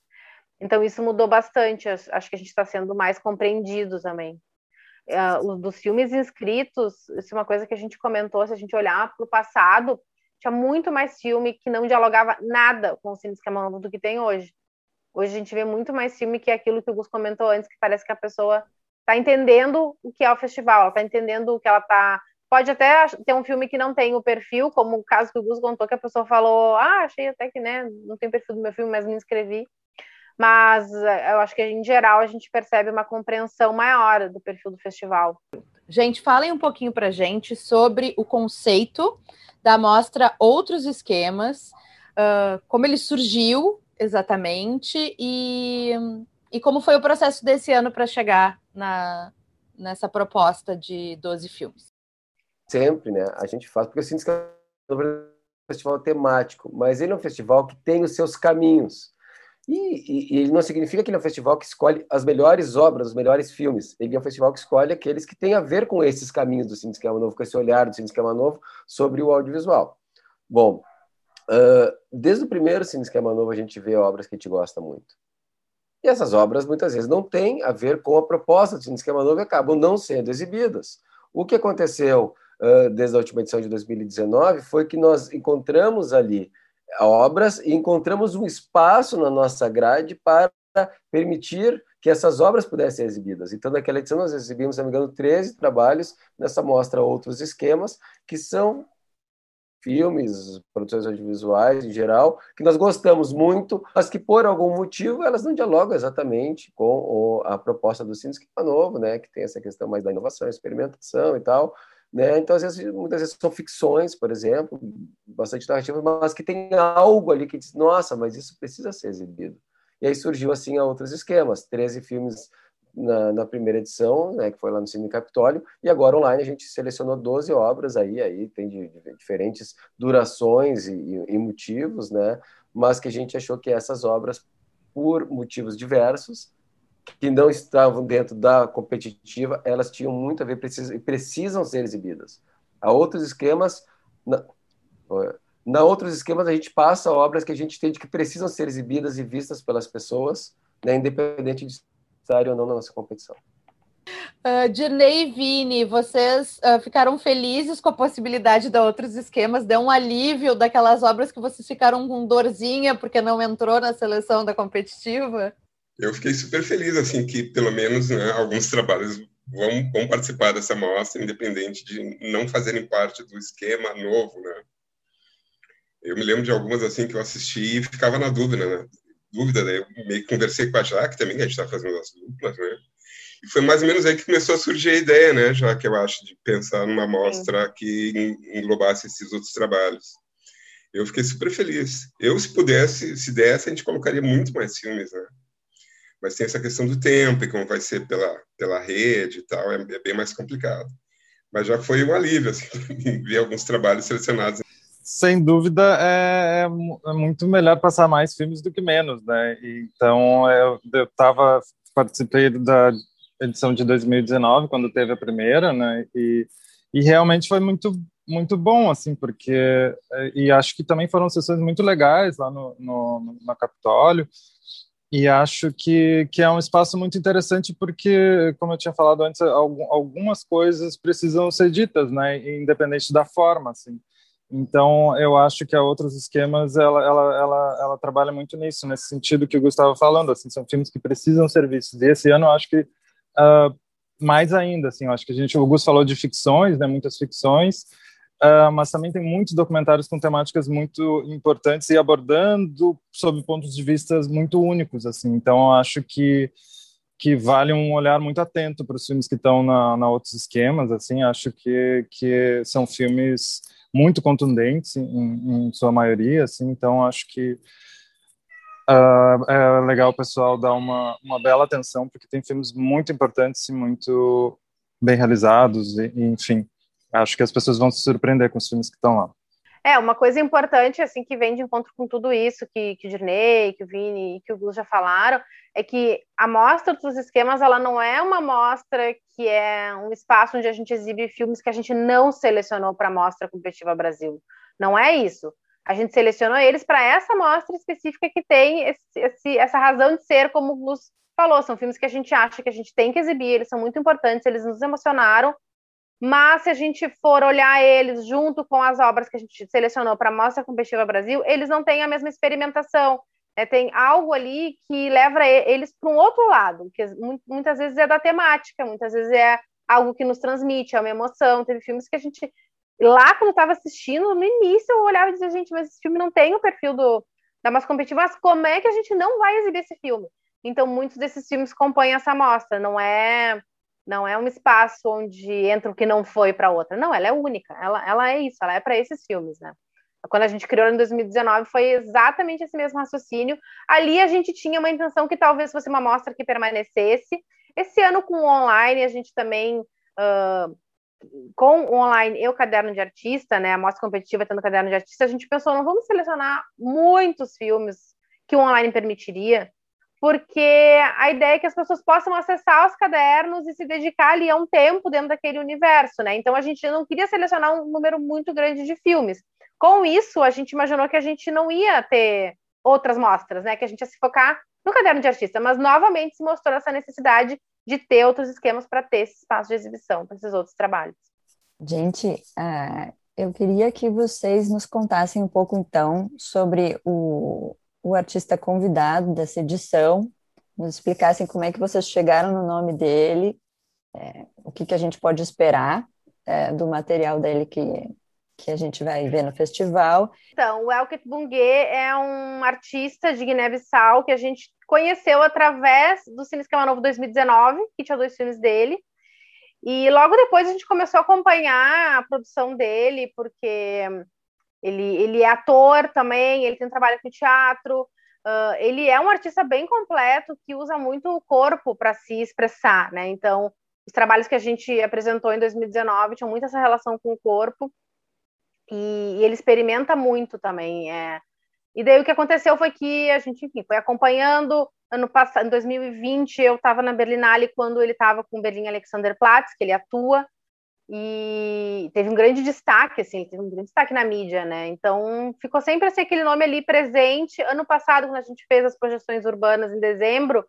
Então, isso mudou bastante. Acho que a gente está sendo mais compreendido também. Uh, dos filmes inscritos, isso é uma coisa que a gente comentou, se a gente olhar para o passado, tinha muito mais filme que não dialogava nada com o cine esquema novo do que tem hoje. Hoje a gente vê muito mais filme que aquilo que o Gus comentou antes, que parece que a pessoa está entendendo o que é o festival, ela está entendendo o que ela está. Pode até ter um filme que não tem o perfil, como o caso que o Gus contou, que a pessoa falou: Ah, achei até que né, não tem perfil do meu filme, mas me inscrevi. Mas eh, eu acho que em geral a gente percebe uma compreensão maior do perfil do festival. Gente, falem um pouquinho para gente sobre o conceito da mostra Outros Esquemas, uh, como ele surgiu exatamente e, e como foi o processo desse ano para chegar na, nessa proposta de 12 filmes. Sempre, né? A gente faz, porque eu sinto que é um festival temático, mas ele é um festival que tem os seus caminhos. E, e, ele não significa que ele é um festival que escolhe as melhores obras, os melhores filmes. Ele é um festival que escolhe aqueles que têm a ver com esses caminhos do Cine Esquema Novo, com esse olhar do Cine Esquema Novo sobre o audiovisual. Bom, uh, desde o primeiro Cine Esquema Novo a gente vê obras que a gente gosta muito. E essas obras muitas vezes não têm a ver com a proposta do Cine Esquema Novo e acabam não sendo exibidas. O que aconteceu desde a última edição de 2019 foi que nós encontramos ali obras e encontramos um espaço na nossa grade para permitir que essas obras pudessem ser exibidas. Então, naquela edição, nós exibimos, se não me engano, 13 trabalhos nessa mostra Outros Esquemas, que são filmes, produções audiovisuais em geral, que nós gostamos muito, mas que por algum motivo elas não dialogam exatamente com a proposta do Cine Esquema Novo, né, que tem essa questão mais da inovação, experimentação e tal, Né? Então, às vezes, muitas vezes são ficções, por exemplo, bastante narrativas, mas que tem algo ali que diz, nossa, mas isso precisa ser exibido. E aí surgiu, assim, outros esquemas, 13 filmes na, na, primeira edição, né, que foi lá no Cine Capitólio, e agora online a gente selecionou 12 obras aí, aí tem de, de diferentes durações e, e, motivos, né, mas que a gente achou que essas obras, por motivos diversos, que não estavam dentro da competitiva, elas tinham muito a ver e precisam ser exibidas. Há outros esquemas, na, na outros esquemas a gente passa obras que a gente entende que precisam ser exibidas e vistas pelas pessoas, né, independente de estarem ou não na nossa competição. Uh, e Vini, vocês uh, ficaram felizes com a possibilidade de outros esquemas? Deu um alívio daquelas obras que vocês ficaram com dorzinha porque não entrou na seleção da competitiva? Eu fiquei super feliz, assim, que pelo menos né, alguns trabalhos vão, vão participar dessa mostra, independente de não fazerem parte do esquema novo, né? Eu me lembro de algumas, assim, que eu assisti e ficava na dúvida, né? Dúvida, né? Eu meio que conversei com a Jaque também, que a gente está fazendo as duplas, né? E foi mais ou menos aí que começou a surgir a ideia, né, já que eu acho, de pensar numa mostra que englobasse esses outros trabalhos. Eu fiquei super feliz. Eu, se pudesse, se desse, a gente colocaria muito mais filmes, né? Mas tem essa questão do tempo e como vai ser pela, pela rede e tal, é, é bem mais complicado. Mas já foi um alívio, assim, [LAUGHS] ver alguns trabalhos selecionados. Sem dúvida, é, é, é, muito melhor passar mais filmes do que menos, né? Então, eu, eu tava, participei da edição de 2019, quando teve a primeira, né? E, e realmente foi muito muito bom, assim, porque e acho que também foram sessões muito legais lá no, no, no Capitólio, e acho que, que é um espaço muito interessante porque, como eu tinha falado antes, algumas coisas precisam ser ditas, né, independente da forma, assim. Então, eu acho que a Outros Esquemas, ela, ela, ela, ela trabalha muito nisso, nesse sentido que o Gustavo falando, assim, são filmes que precisam ser vistos. E esse ano, eu acho que uh, mais ainda, assim, eu acho que a gente, o Gus falou de ficções, né, muitas ficções, Uh, mas também tem muitos documentários com temáticas muito importantes e abordando sob pontos de vista muito únicos, assim. Então, acho que que vale um olhar muito atento para os filmes que estão na, na outros esquemas, assim. Acho que que são filmes muito contundentes em, em sua maioria, assim. Então, acho que uh, é legal o pessoal dar uma uma bela atenção porque tem filmes muito importantes e muito bem realizados, e, enfim acho que as pessoas vão se surpreender com os filmes que estão lá. É, uma coisa importante, assim, que vem de encontro com tudo isso que, que o Dirney, que o Vini e que o Gus já falaram, é que a mostra dos esquemas, ela não é uma mostra que é um espaço onde a gente exibe filmes que a gente não selecionou para a Mostra Competitiva Brasil. Não é isso. A gente selecionou eles para essa mostra específica que tem esse, esse, essa razão de ser, como o Gus falou, são filmes que a gente acha que a gente tem que exibir, eles são muito importantes, eles nos emocionaram, mas se a gente for olhar eles junto com as obras que a gente selecionou para a Mostra Competitiva Brasil, eles não têm a mesma experimentação. Né? Tem algo ali que leva eles para um outro lado, que muitas vezes é da temática, muitas vezes é algo que nos transmite, é uma emoção. Teve filmes que a gente, lá quando estava assistindo, no início eu olhava e dizia, gente, mas esse filme não tem o perfil do, da Mostra Competitiva, mas como é que a gente não vai exibir esse filme? Então, muitos desses filmes compõem essa mostra, não é não é um espaço onde entra o que não foi para outra. Não, ela é única. Ela, ela é isso, ela é para esses filmes, né? Quando a gente criou em 2019, foi exatamente esse mesmo raciocínio. Ali a gente tinha uma intenção que talvez fosse uma mostra que permanecesse. Esse ano, com o online, a gente também, uh, com o online e o caderno de artista, né, a mostra competitiva tendo caderno de artista, a gente pensou, não vamos selecionar muitos filmes que o online permitiria, porque a ideia é que as pessoas possam acessar os cadernos e se dedicar ali a um tempo dentro daquele universo, né? Então a gente não queria selecionar um número muito grande de filmes. Com isso, a gente imaginou que a gente não ia ter outras mostras, né? Que a gente ia se focar no caderno de artista, mas novamente se mostrou essa necessidade de ter outros esquemas para ter esse espaço de exibição para esses outros trabalhos. Gente, uh, eu queria que vocês nos contassem um pouco então sobre o, o artista convidado dessa edição, nos explicassem como é que vocês chegaram no nome dele, é, o que, que a gente pode esperar é, do material dele que, que a gente vai ver no festival. Então, o Elket Bungue é um artista de Guiné-Bissau que a gente conheceu através do Cine Esquema Novo 2019, que tinha dois filmes dele, E logo depois a gente começou a acompanhar a produção dele, porque ele, ele é ator também, ele tem trabalho com teatro, uh, ele é um artista bem completo que usa muito o corpo para se expressar, né? Então, os trabalhos que a gente apresentou em 2019 tinham muito essa relação com o corpo, e, e ele experimenta muito também. É. E daí o que aconteceu foi que a gente, enfim, foi acompanhando. Ano passado, em 2020, eu estava na Berlinale quando ele estava com o Berlim Alexanderplatz, que ele atua, e teve um grande destaque, assim, teve um grande destaque na mídia, né? Então ficou sempre assim, aquele nome ali presente. Ano passado, quando a gente fez as projeções urbanas em dezembro,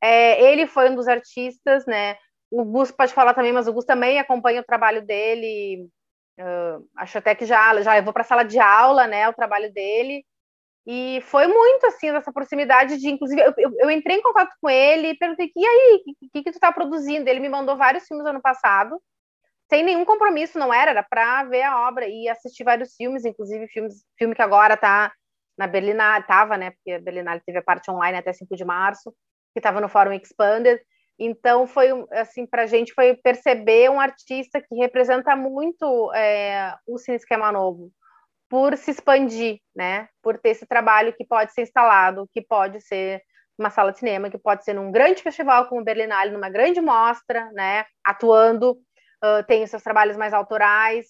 é, ele foi um dos artistas, né? O Gus pode falar também, mas o Gus também acompanha o trabalho dele. Uh, acho até que já já levou para a sala de aula, né? O trabalho dele. E foi muito assim, essa proximidade de, inclusive, eu, eu, eu entrei em contato com ele e perguntei, e aí, o que, que, que tu está produzindo? Ele me mandou vários filmes ano passado, sem nenhum compromisso, não era, era para ver a obra e assistir vários filmes, inclusive filmes, filme que agora está na Berlinale, estava, né, porque a Berlinale teve a parte online até 5 de março, que estava no Fórum Expanded, então foi, assim, para a gente foi perceber um artista que representa muito é, o Cine Esquema Novo, por se expandir, né? Por ter esse trabalho que pode ser instalado, que pode ser uma sala de cinema, que pode ser num grande festival como o Berlinale, numa grande mostra, né? Atuando, uh, tem os seus trabalhos mais autorais,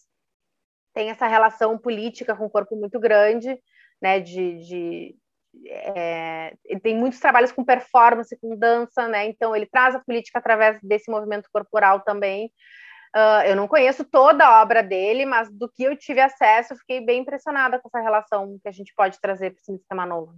tem essa relação política com o corpo muito grande, né? De, de é, tem muitos trabalhos com performance, com dança, né? Então ele traz a política através desse movimento corporal também. Uh, eu não conheço toda a obra dele, mas do que eu tive acesso, eu fiquei bem impressionada com essa relação que a gente pode trazer para o Sistema Novo.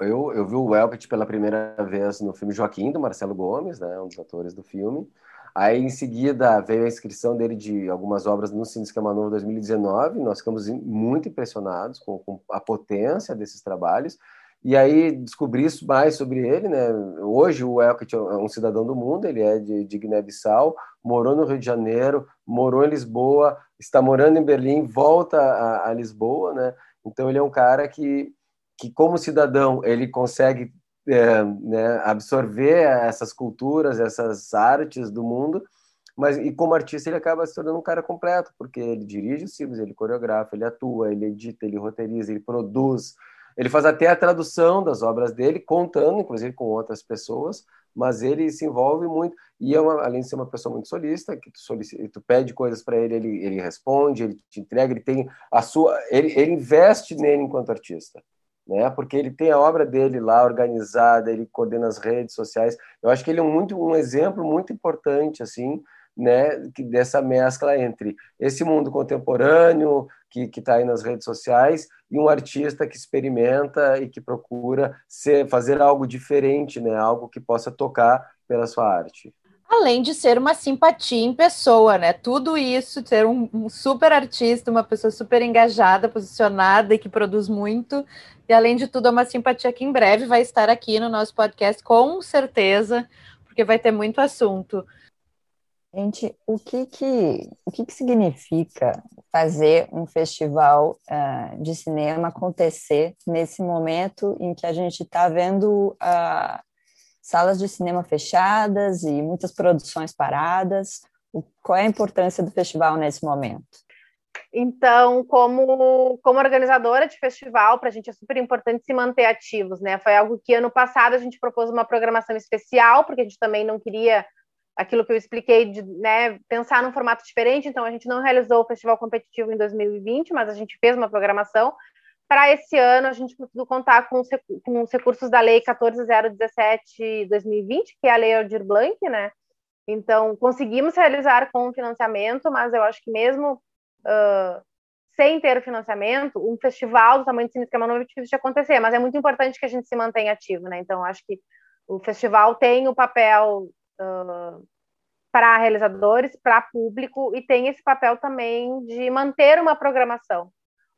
Eu, eu vi o Welket pela primeira vez no filme Joaquim, do Marcelo Gomes, né, um dos atores do filme. Aí, em seguida, veio a inscrição dele de algumas obras no Cine Esquema Novo 2019. Nós ficamos muito impressionados com, com a potência desses trabalhos. E aí descobri mais sobre ele, né? Hoje o Elkett é um cidadão do mundo, ele é de, de Guiné-Bissau, morou no Rio de Janeiro, morou em Lisboa, está morando em Berlim, volta a, a, Lisboa, né? Então ele é um cara que, que como cidadão, ele consegue é, né, absorver essas culturas, essas artes do mundo, mas e como artista ele acaba se tornando um cara completo, porque ele dirige os filmes, ele coreografa, ele atua, ele edita, ele roteiriza, ele produz, ele faz até a tradução das obras dele, contando, inclusive, com outras pessoas, mas ele se envolve muito. E é uma, além de ser uma pessoa muito solista, que tu, solicita, tu pede coisas para ele, ele, ele responde, ele te entrega, ele tem a sua. Ele, ele investe nele enquanto artista. Né? Porque ele tem a obra dele lá organizada, ele coordena as redes sociais. Eu acho que ele é muito um exemplo muito importante assim né, que dessa mescla entre esse mundo contemporâneo que está aí nas redes sociais e um artista que experimenta e que procura ser, fazer algo diferente, né, algo que possa tocar pela sua arte. Além de ser uma simpatia em pessoa, né? Tudo isso, ser um, um super artista, uma pessoa super engajada, posicionada e que produz muito. E além de tudo, é uma simpatia que em breve vai estar aqui no nosso podcast, com certeza, porque vai ter muito assunto. Gente, o que que, o que, que significa fazer um festival uh, de cinema acontecer nesse momento em que a gente está vendo uh, salas de cinema fechadas e muitas produções paradas? Qual é a importância do festival nesse momento? Então, como, como organizadora de festival, para a gente é super importante se manter ativos, né? Foi algo que ano passado a gente propôs uma programação especial, porque a gente também não queria aquilo que eu expliquei de né, pensar num formato diferente. Então, a gente não realizou o festival competitivo em 2020, mas a gente fez uma programação. Para esse ano, a gente conseguiu contar com os, com os recursos da Lei 14.017-2020, que é a Lei Aldir Blanc, né? Então, conseguimos realizar com o financiamento, mas eu acho que mesmo uh, sem ter o financiamento, um festival do tamanho de Cine Esquema Novo é difícil de acontecer, mas é muito importante que a gente se mantenha ativo, né? Então, acho que o festival tem o papel uh, para realizadores, para público, e tem esse papel também de manter uma programação,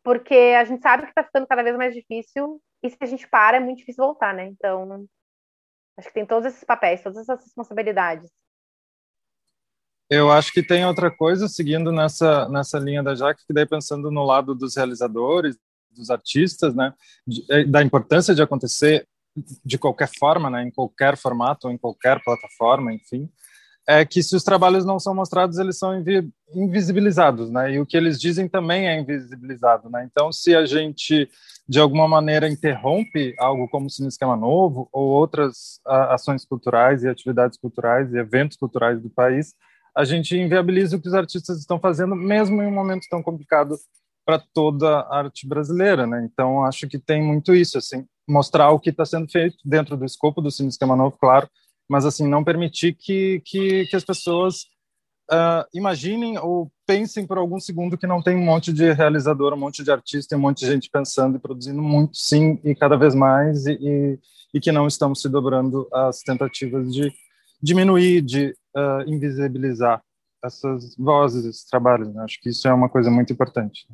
porque a gente sabe que está ficando cada vez mais difícil, e se a gente para, é muito difícil voltar, né? Então, acho que tem todos esses papéis, todas essas responsabilidades. Eu acho que tem outra coisa, seguindo nessa, nessa linha da Jaque, que daí pensando no lado dos realizadores, dos artistas, né, de, da importância de acontecer de qualquer forma, né, em qualquer formato, em qualquer plataforma, enfim, é que se os trabalhos não são mostrados, eles são invi invisibilizados, né? E o que eles dizem também é invisibilizado, né? Então, se a gente de alguma maneira interrompe algo como o Cine Esquema Novo ou outras ações culturais e atividades culturais e eventos culturais do país, a gente inviabiliza o que os artistas estão fazendo, mesmo em um momento tão complicado para toda a arte brasileira, né? Então, acho que tem muito isso, assim, mostrar o que está sendo feito dentro do escopo do Cine Esquema Novo, claro, mas assim não permitir que que, que as pessoas uh, imaginem ou pensem por algum segundo que não tem um monte de realizador, um monte de artista, um monte de gente pensando e produzindo muito, sim, e cada vez mais, e, e, e que não estamos se dobrando às tentativas de diminuir, de uh, invisibilizar essas vozes, esses trabalhos. Né? Acho que isso é uma coisa muito importante.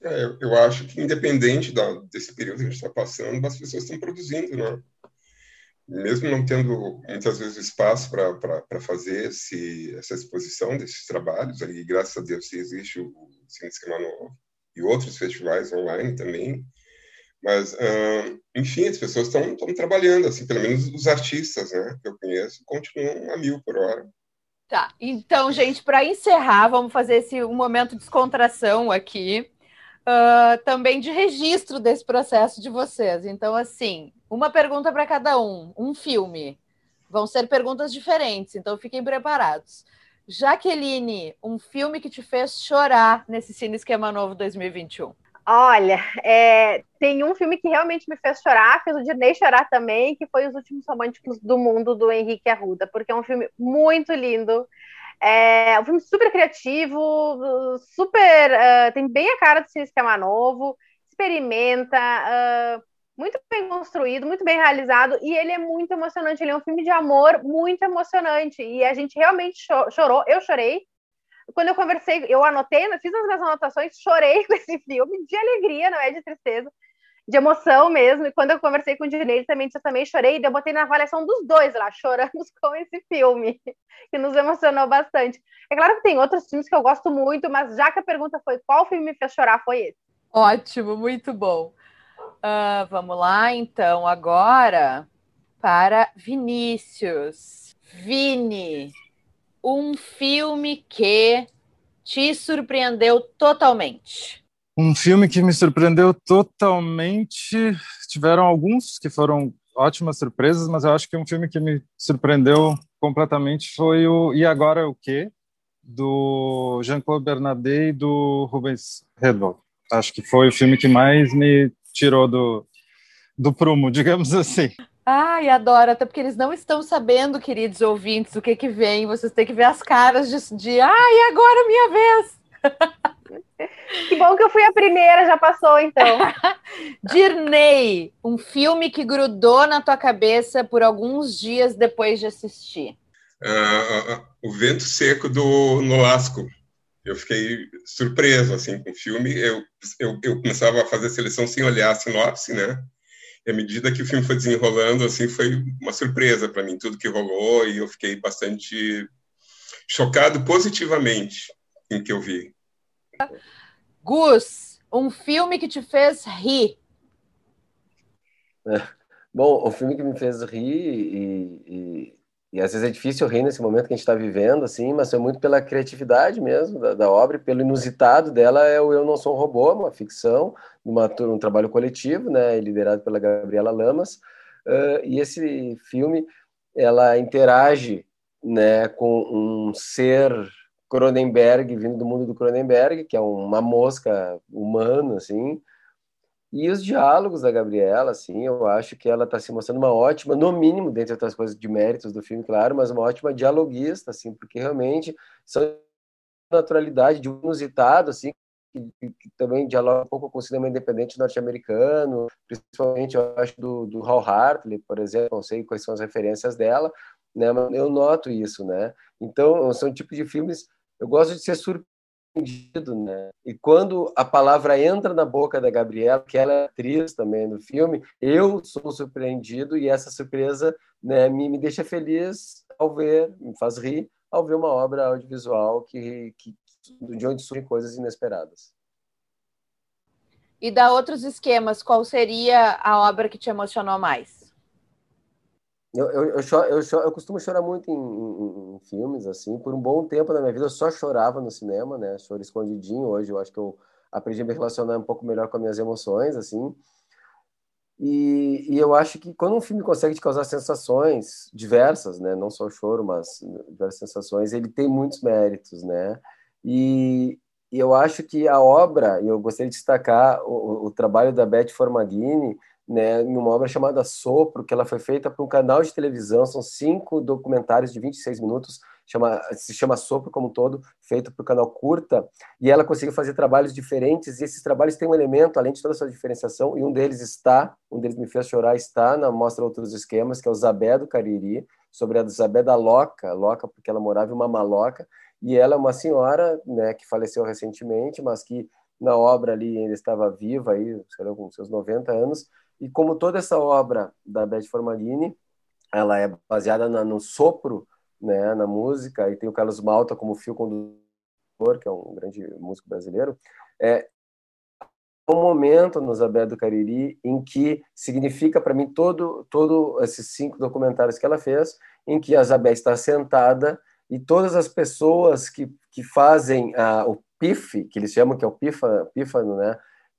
É, eu acho que, independente da, desse período que a gente está passando, as pessoas estão produzindo, né? Mesmo não tendo muitas vezes espaço para fazer esse, essa exposição desses trabalhos, aí graças a Deus existe o Cine Esquema Novo e outros festivais online também, mas, enfim, as pessoas estão trabalhando, assim, pelo menos os artistas né, que eu conheço continuam a mil por hora. Tá, então, gente, para encerrar, vamos fazer esse um momento de descontração aqui uh, também de registro desse processo de vocês. Então, assim, uma pergunta para cada um, um filme. Vão ser perguntas diferentes, então fiquem preparados. Jaqueline, um filme que te fez chorar nesse Cine Esquema Novo 2021. Olha, é, tem um filme que realmente me fez chorar, fez o Dirney chorar também, que foi Os Últimos Românticos do Mundo, do Henrique Arruda, porque é um filme muito lindo. É um filme super criativo, super. Uh, tem bem a cara do Cine Esquema Novo, experimenta, uh, muito bem construído, muito bem realizado, e ele é muito emocionante. Ele é um filme de amor muito emocionante, e a gente realmente chorou. Eu chorei. Quando eu conversei, eu anotei, fiz as minhas anotações, chorei [LAUGHS] com esse filme, de alegria, não é de tristeza de emoção mesmo. E quando eu conversei com o Dinei, também, eu também chorei. E eu botei na avaliação dos dois lá, [LAUGHS] choramos com esse filme, [LAUGHS] que nos emocionou bastante. É claro que tem outros filmes que eu gosto muito, mas já que a pergunta foi qual filme me fez chorar, foi esse. Ótimo, muito bom. Uh, vamos lá, então, agora para Vinícius. Vini, um filme que te surpreendeu totalmente. Um filme que me surpreendeu totalmente. Tiveram alguns que foram ótimas surpresas, mas eu acho que um filme que me surpreendeu completamente foi o E Agora o Quê? do Jean-Claude Bernardet e do Rubens Redwald. Acho que foi o filme que mais me tirou do, do prumo, [LAUGHS] digamos assim. Ai, adoro, até porque eles não estão sabendo, queridos ouvintes, o que que vem. Vocês têm que ver as caras de, de ai, agora minha vez. [LAUGHS] Que bom que eu fui a primeira, já passou então. [LAUGHS] Dirney, um filme que grudou na tua cabeça por alguns dias depois de assistir. Uh, o Vento Seco do Nolasco. Eu fiquei surpreso assim com o filme. Eu, eu, eu começava a fazer a seleção sem olhar a sinopse, né? E à medida que o filme foi desenrolando, assim, foi uma surpresa para mim tudo que rolou e eu fiquei bastante chocado positivamente em que eu vi. Gus, um filme que te fez rir. É. Bom, o filme que me fez rir e, e, e, às vezes é difícil rir nesse momento que a gente está vivendo, assim, mas é muito pela criatividade mesmo da, da, obra, pelo inusitado dela é o Eu Não Sou um Robô, uma ficção, uma, um trabalho coletivo, né, liderado pela Gabriela Lamas, uh, e esse filme ela interage né, com um ser Cronenberg, vindo do mundo do Cronenberg, que é uma mosca humana, assim. E os diálogos da Gabriela, assim, eu acho que ela está se mostrando uma ótima, no mínimo, dentre outras coisas de méritos do filme, claro, mas uma ótima dialoguista, assim, porque realmente são naturalidade de um inusitado, assim, que, que, também dialoga um pouco com o cinema independente norte-americano, principalmente, eu acho, do, do Hal Hartley, por exemplo, não sei quais são as referências dela, né, mas eu noto isso, né? Então, são tipos de filmes eu gosto de ser surpreendido, né? E quando a palavra entra na boca da Gabriela, que ela é atriz também do filme, eu sou surpreendido e essa surpresa né, me, me deixa feliz ao ver, me faz rir ao ver uma obra audiovisual que, que de onde surgem coisas inesperadas. E da outros esquemas, qual seria a obra que te emocionou mais? Eu, eu, eu, choro, eu, choro, eu, costumo chorar muito em, em, em, filmes, assim. Por um bom tempo na minha vida eu só chorava no cinema, né? Choro escondidinho. Hoje eu acho que eu aprendi a me relacionar um pouco melhor com as minhas emoções, assim. E, e, eu acho que quando um filme consegue te causar sensações diversas, né? Não só o choro, mas diversas sensações, ele tem muitos méritos, né? E, e eu acho que a obra, e eu gostaria de destacar o, o trabalho da Beth Formaghini, né, numa obra chamada Sopro, que ela foi feita para um canal de televisão, são cinco documentários de 26 minutos, chama, se chama Sopro como um todo, feito para o canal Curta, e ela conseguiu fazer trabalhos diferentes, e esses trabalhos têm um elemento, além de toda a sua diferenciação, e um deles está, um deles me fez chorar, está na Mostra Outros Esquemas, que é o Zabé do Cariri, sobre a Zabé da Loca, Loca porque ela morava em uma maloca, e ela é uma senhora, né, que faleceu recentemente, mas que na obra ali ainda estava viva, aí, sei lá, com seus 90 anos, e como toda essa obra da Beth Formalini, ela é baseada na, no sopro, né, na música, e tem o Carlos Malta como fio condutor, que é um grande músico brasileiro, é um momento no Zabé do Cariri em que significa para mim todo todo esses cinco documentários que ela fez, em que a Zabé está sentada e todas as pessoas que, que fazem ah, o PIF, que eles chamam que é o pifa, pífano, né,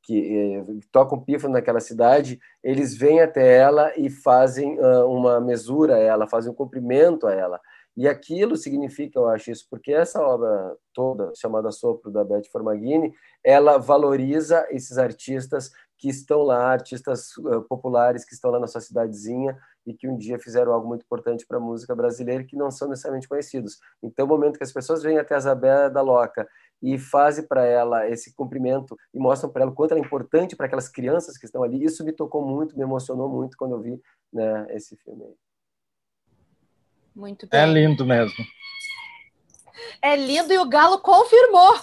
que eh, tocam pífano naquela cidade, eles vêm até ela e fazem uh, uma mesura a ela, fazem um cumprimento a ela. E aquilo significa, eu acho isso, porque essa obra toda, chamada Sopro, da Beth Formaghini, ela valoriza esses artistas que estão lá, artistas uh, populares que estão lá na sua cidadezinha e que um dia fizeram algo muito importante para a música brasileira que não são necessariamente conhecidos. Então, o momento que as pessoas vêm até a Isabel da Loca e fazem para ela esse cumprimento e mostram para ela o quanto ela é importante para aquelas crianças que estão ali. Isso me tocou muito, me emocionou muito quando eu vi né, esse filme. Muito é bem. É lindo mesmo. É lindo e o Galo confirmou.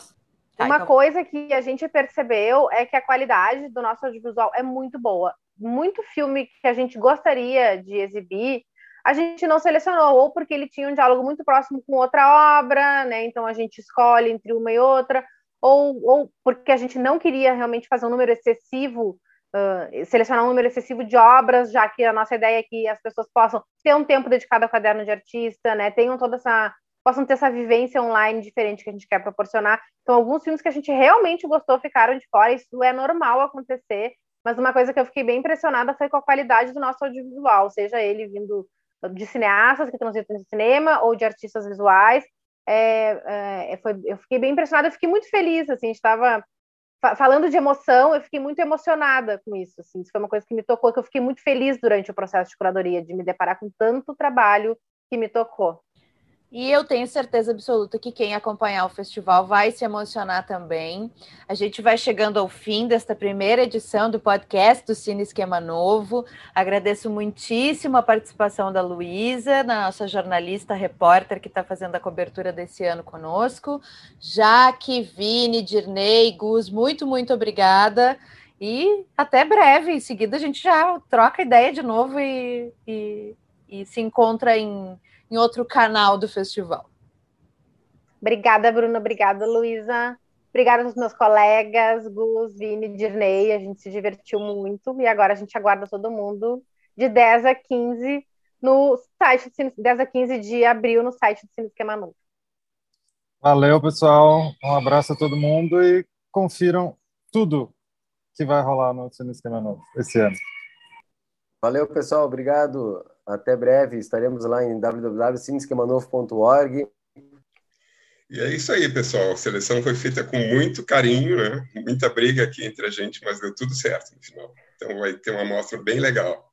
Uma então. coisa que a gente percebeu é que a qualidade do nosso audiovisual é muito boa. Muito filme que a gente gostaria de exibir a gente não selecionou, ou porque ele tinha um diálogo muito próximo com outra obra, né? Então a gente escolhe entre uma e outra, ou, ou porque a gente não queria realmente fazer um número excessivo, uh, selecionar um número excessivo de obras, já que a nossa ideia é que as pessoas possam ter um tempo dedicado ao caderno de artista, né? Tenham toda essa possam ter essa vivência online diferente que a gente quer proporcionar. Então, alguns filmes que a gente realmente gostou ficaram de fora, isso é normal acontecer, mas uma coisa que eu fiquei bem impressionada foi com a qualidade do nosso audiovisual, seja ele vindo de cineastas que transitam no cinema ou de artistas visuais. É, é, foi, eu fiquei bem impressionada, eu fiquei muito feliz, assim, estava falando de emoção, eu fiquei muito emocionada com isso, assim, isso foi uma coisa que me tocou, que eu fiquei muito feliz durante o processo de curadoria, de me deparar com tanto trabalho que me tocou. E eu tenho certeza absoluta que quem acompanhar o festival vai se emocionar também. A gente vai chegando ao fim desta primeira edição do podcast do Cine Esquema Novo. Agradeço muitíssimo a participação da Luísa, nossa jornalista repórter que está fazendo a cobertura desse ano conosco. Jaque, Vini, Dirnei, Gus, muito, muito obrigada. E até breve. Em seguida, a gente já troca ideia de novo e, e, e se encontra em em outro canal do festival. Obrigada, Bruna. Obrigada, Luísa. Obrigada aos meus colegas, Gus, Vini, Dirney. A gente se divertiu muito e agora a gente aguarda todo mundo de 10 a 15 no site, 10 a 15 de abril no site do Cine Esquema Novo. Valeu, pessoal. Um abraço a todo mundo e confiram tudo que vai rolar no Cine Esquema Novo esse ano. Valeu, pessoal. Obrigado. Até breve, estaremos lá em www.cinesquemanovo.org. E é isso aí, pessoal. A seleção foi feita com muito carinho, né? Muita briga aqui entre a gente, mas deu tudo certo no final. Então vai ter uma amostra bem legal.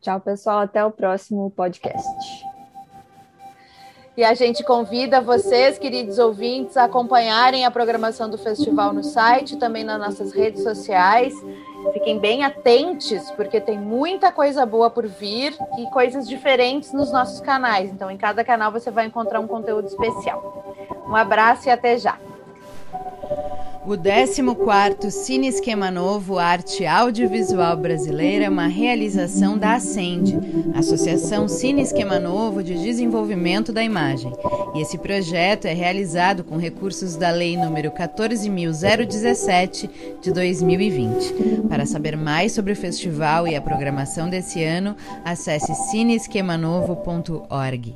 Tchau, pessoal. Até o próximo podcast. E a gente convida vocês, queridos ouvintes, a acompanharem a programação do festival no site, também nas nossas redes sociais. Fiquem bem atentos, porque tem muita coisa boa por vir e coisas diferentes nos nossos canais. Então, em cada canal você vai encontrar um conteúdo especial. Um abraço e até já. O 14º Cine Esquema Novo Arte Audiovisual Brasileira é uma realização da Ascende, Associação Cine Esquema Novo de Desenvolvimento da Imagem. E esse projeto é realizado com recursos da Lei número 14.017 de 2020. Para saber mais sobre o festival e a programação desse ano, acesse cineesquemanovo.org.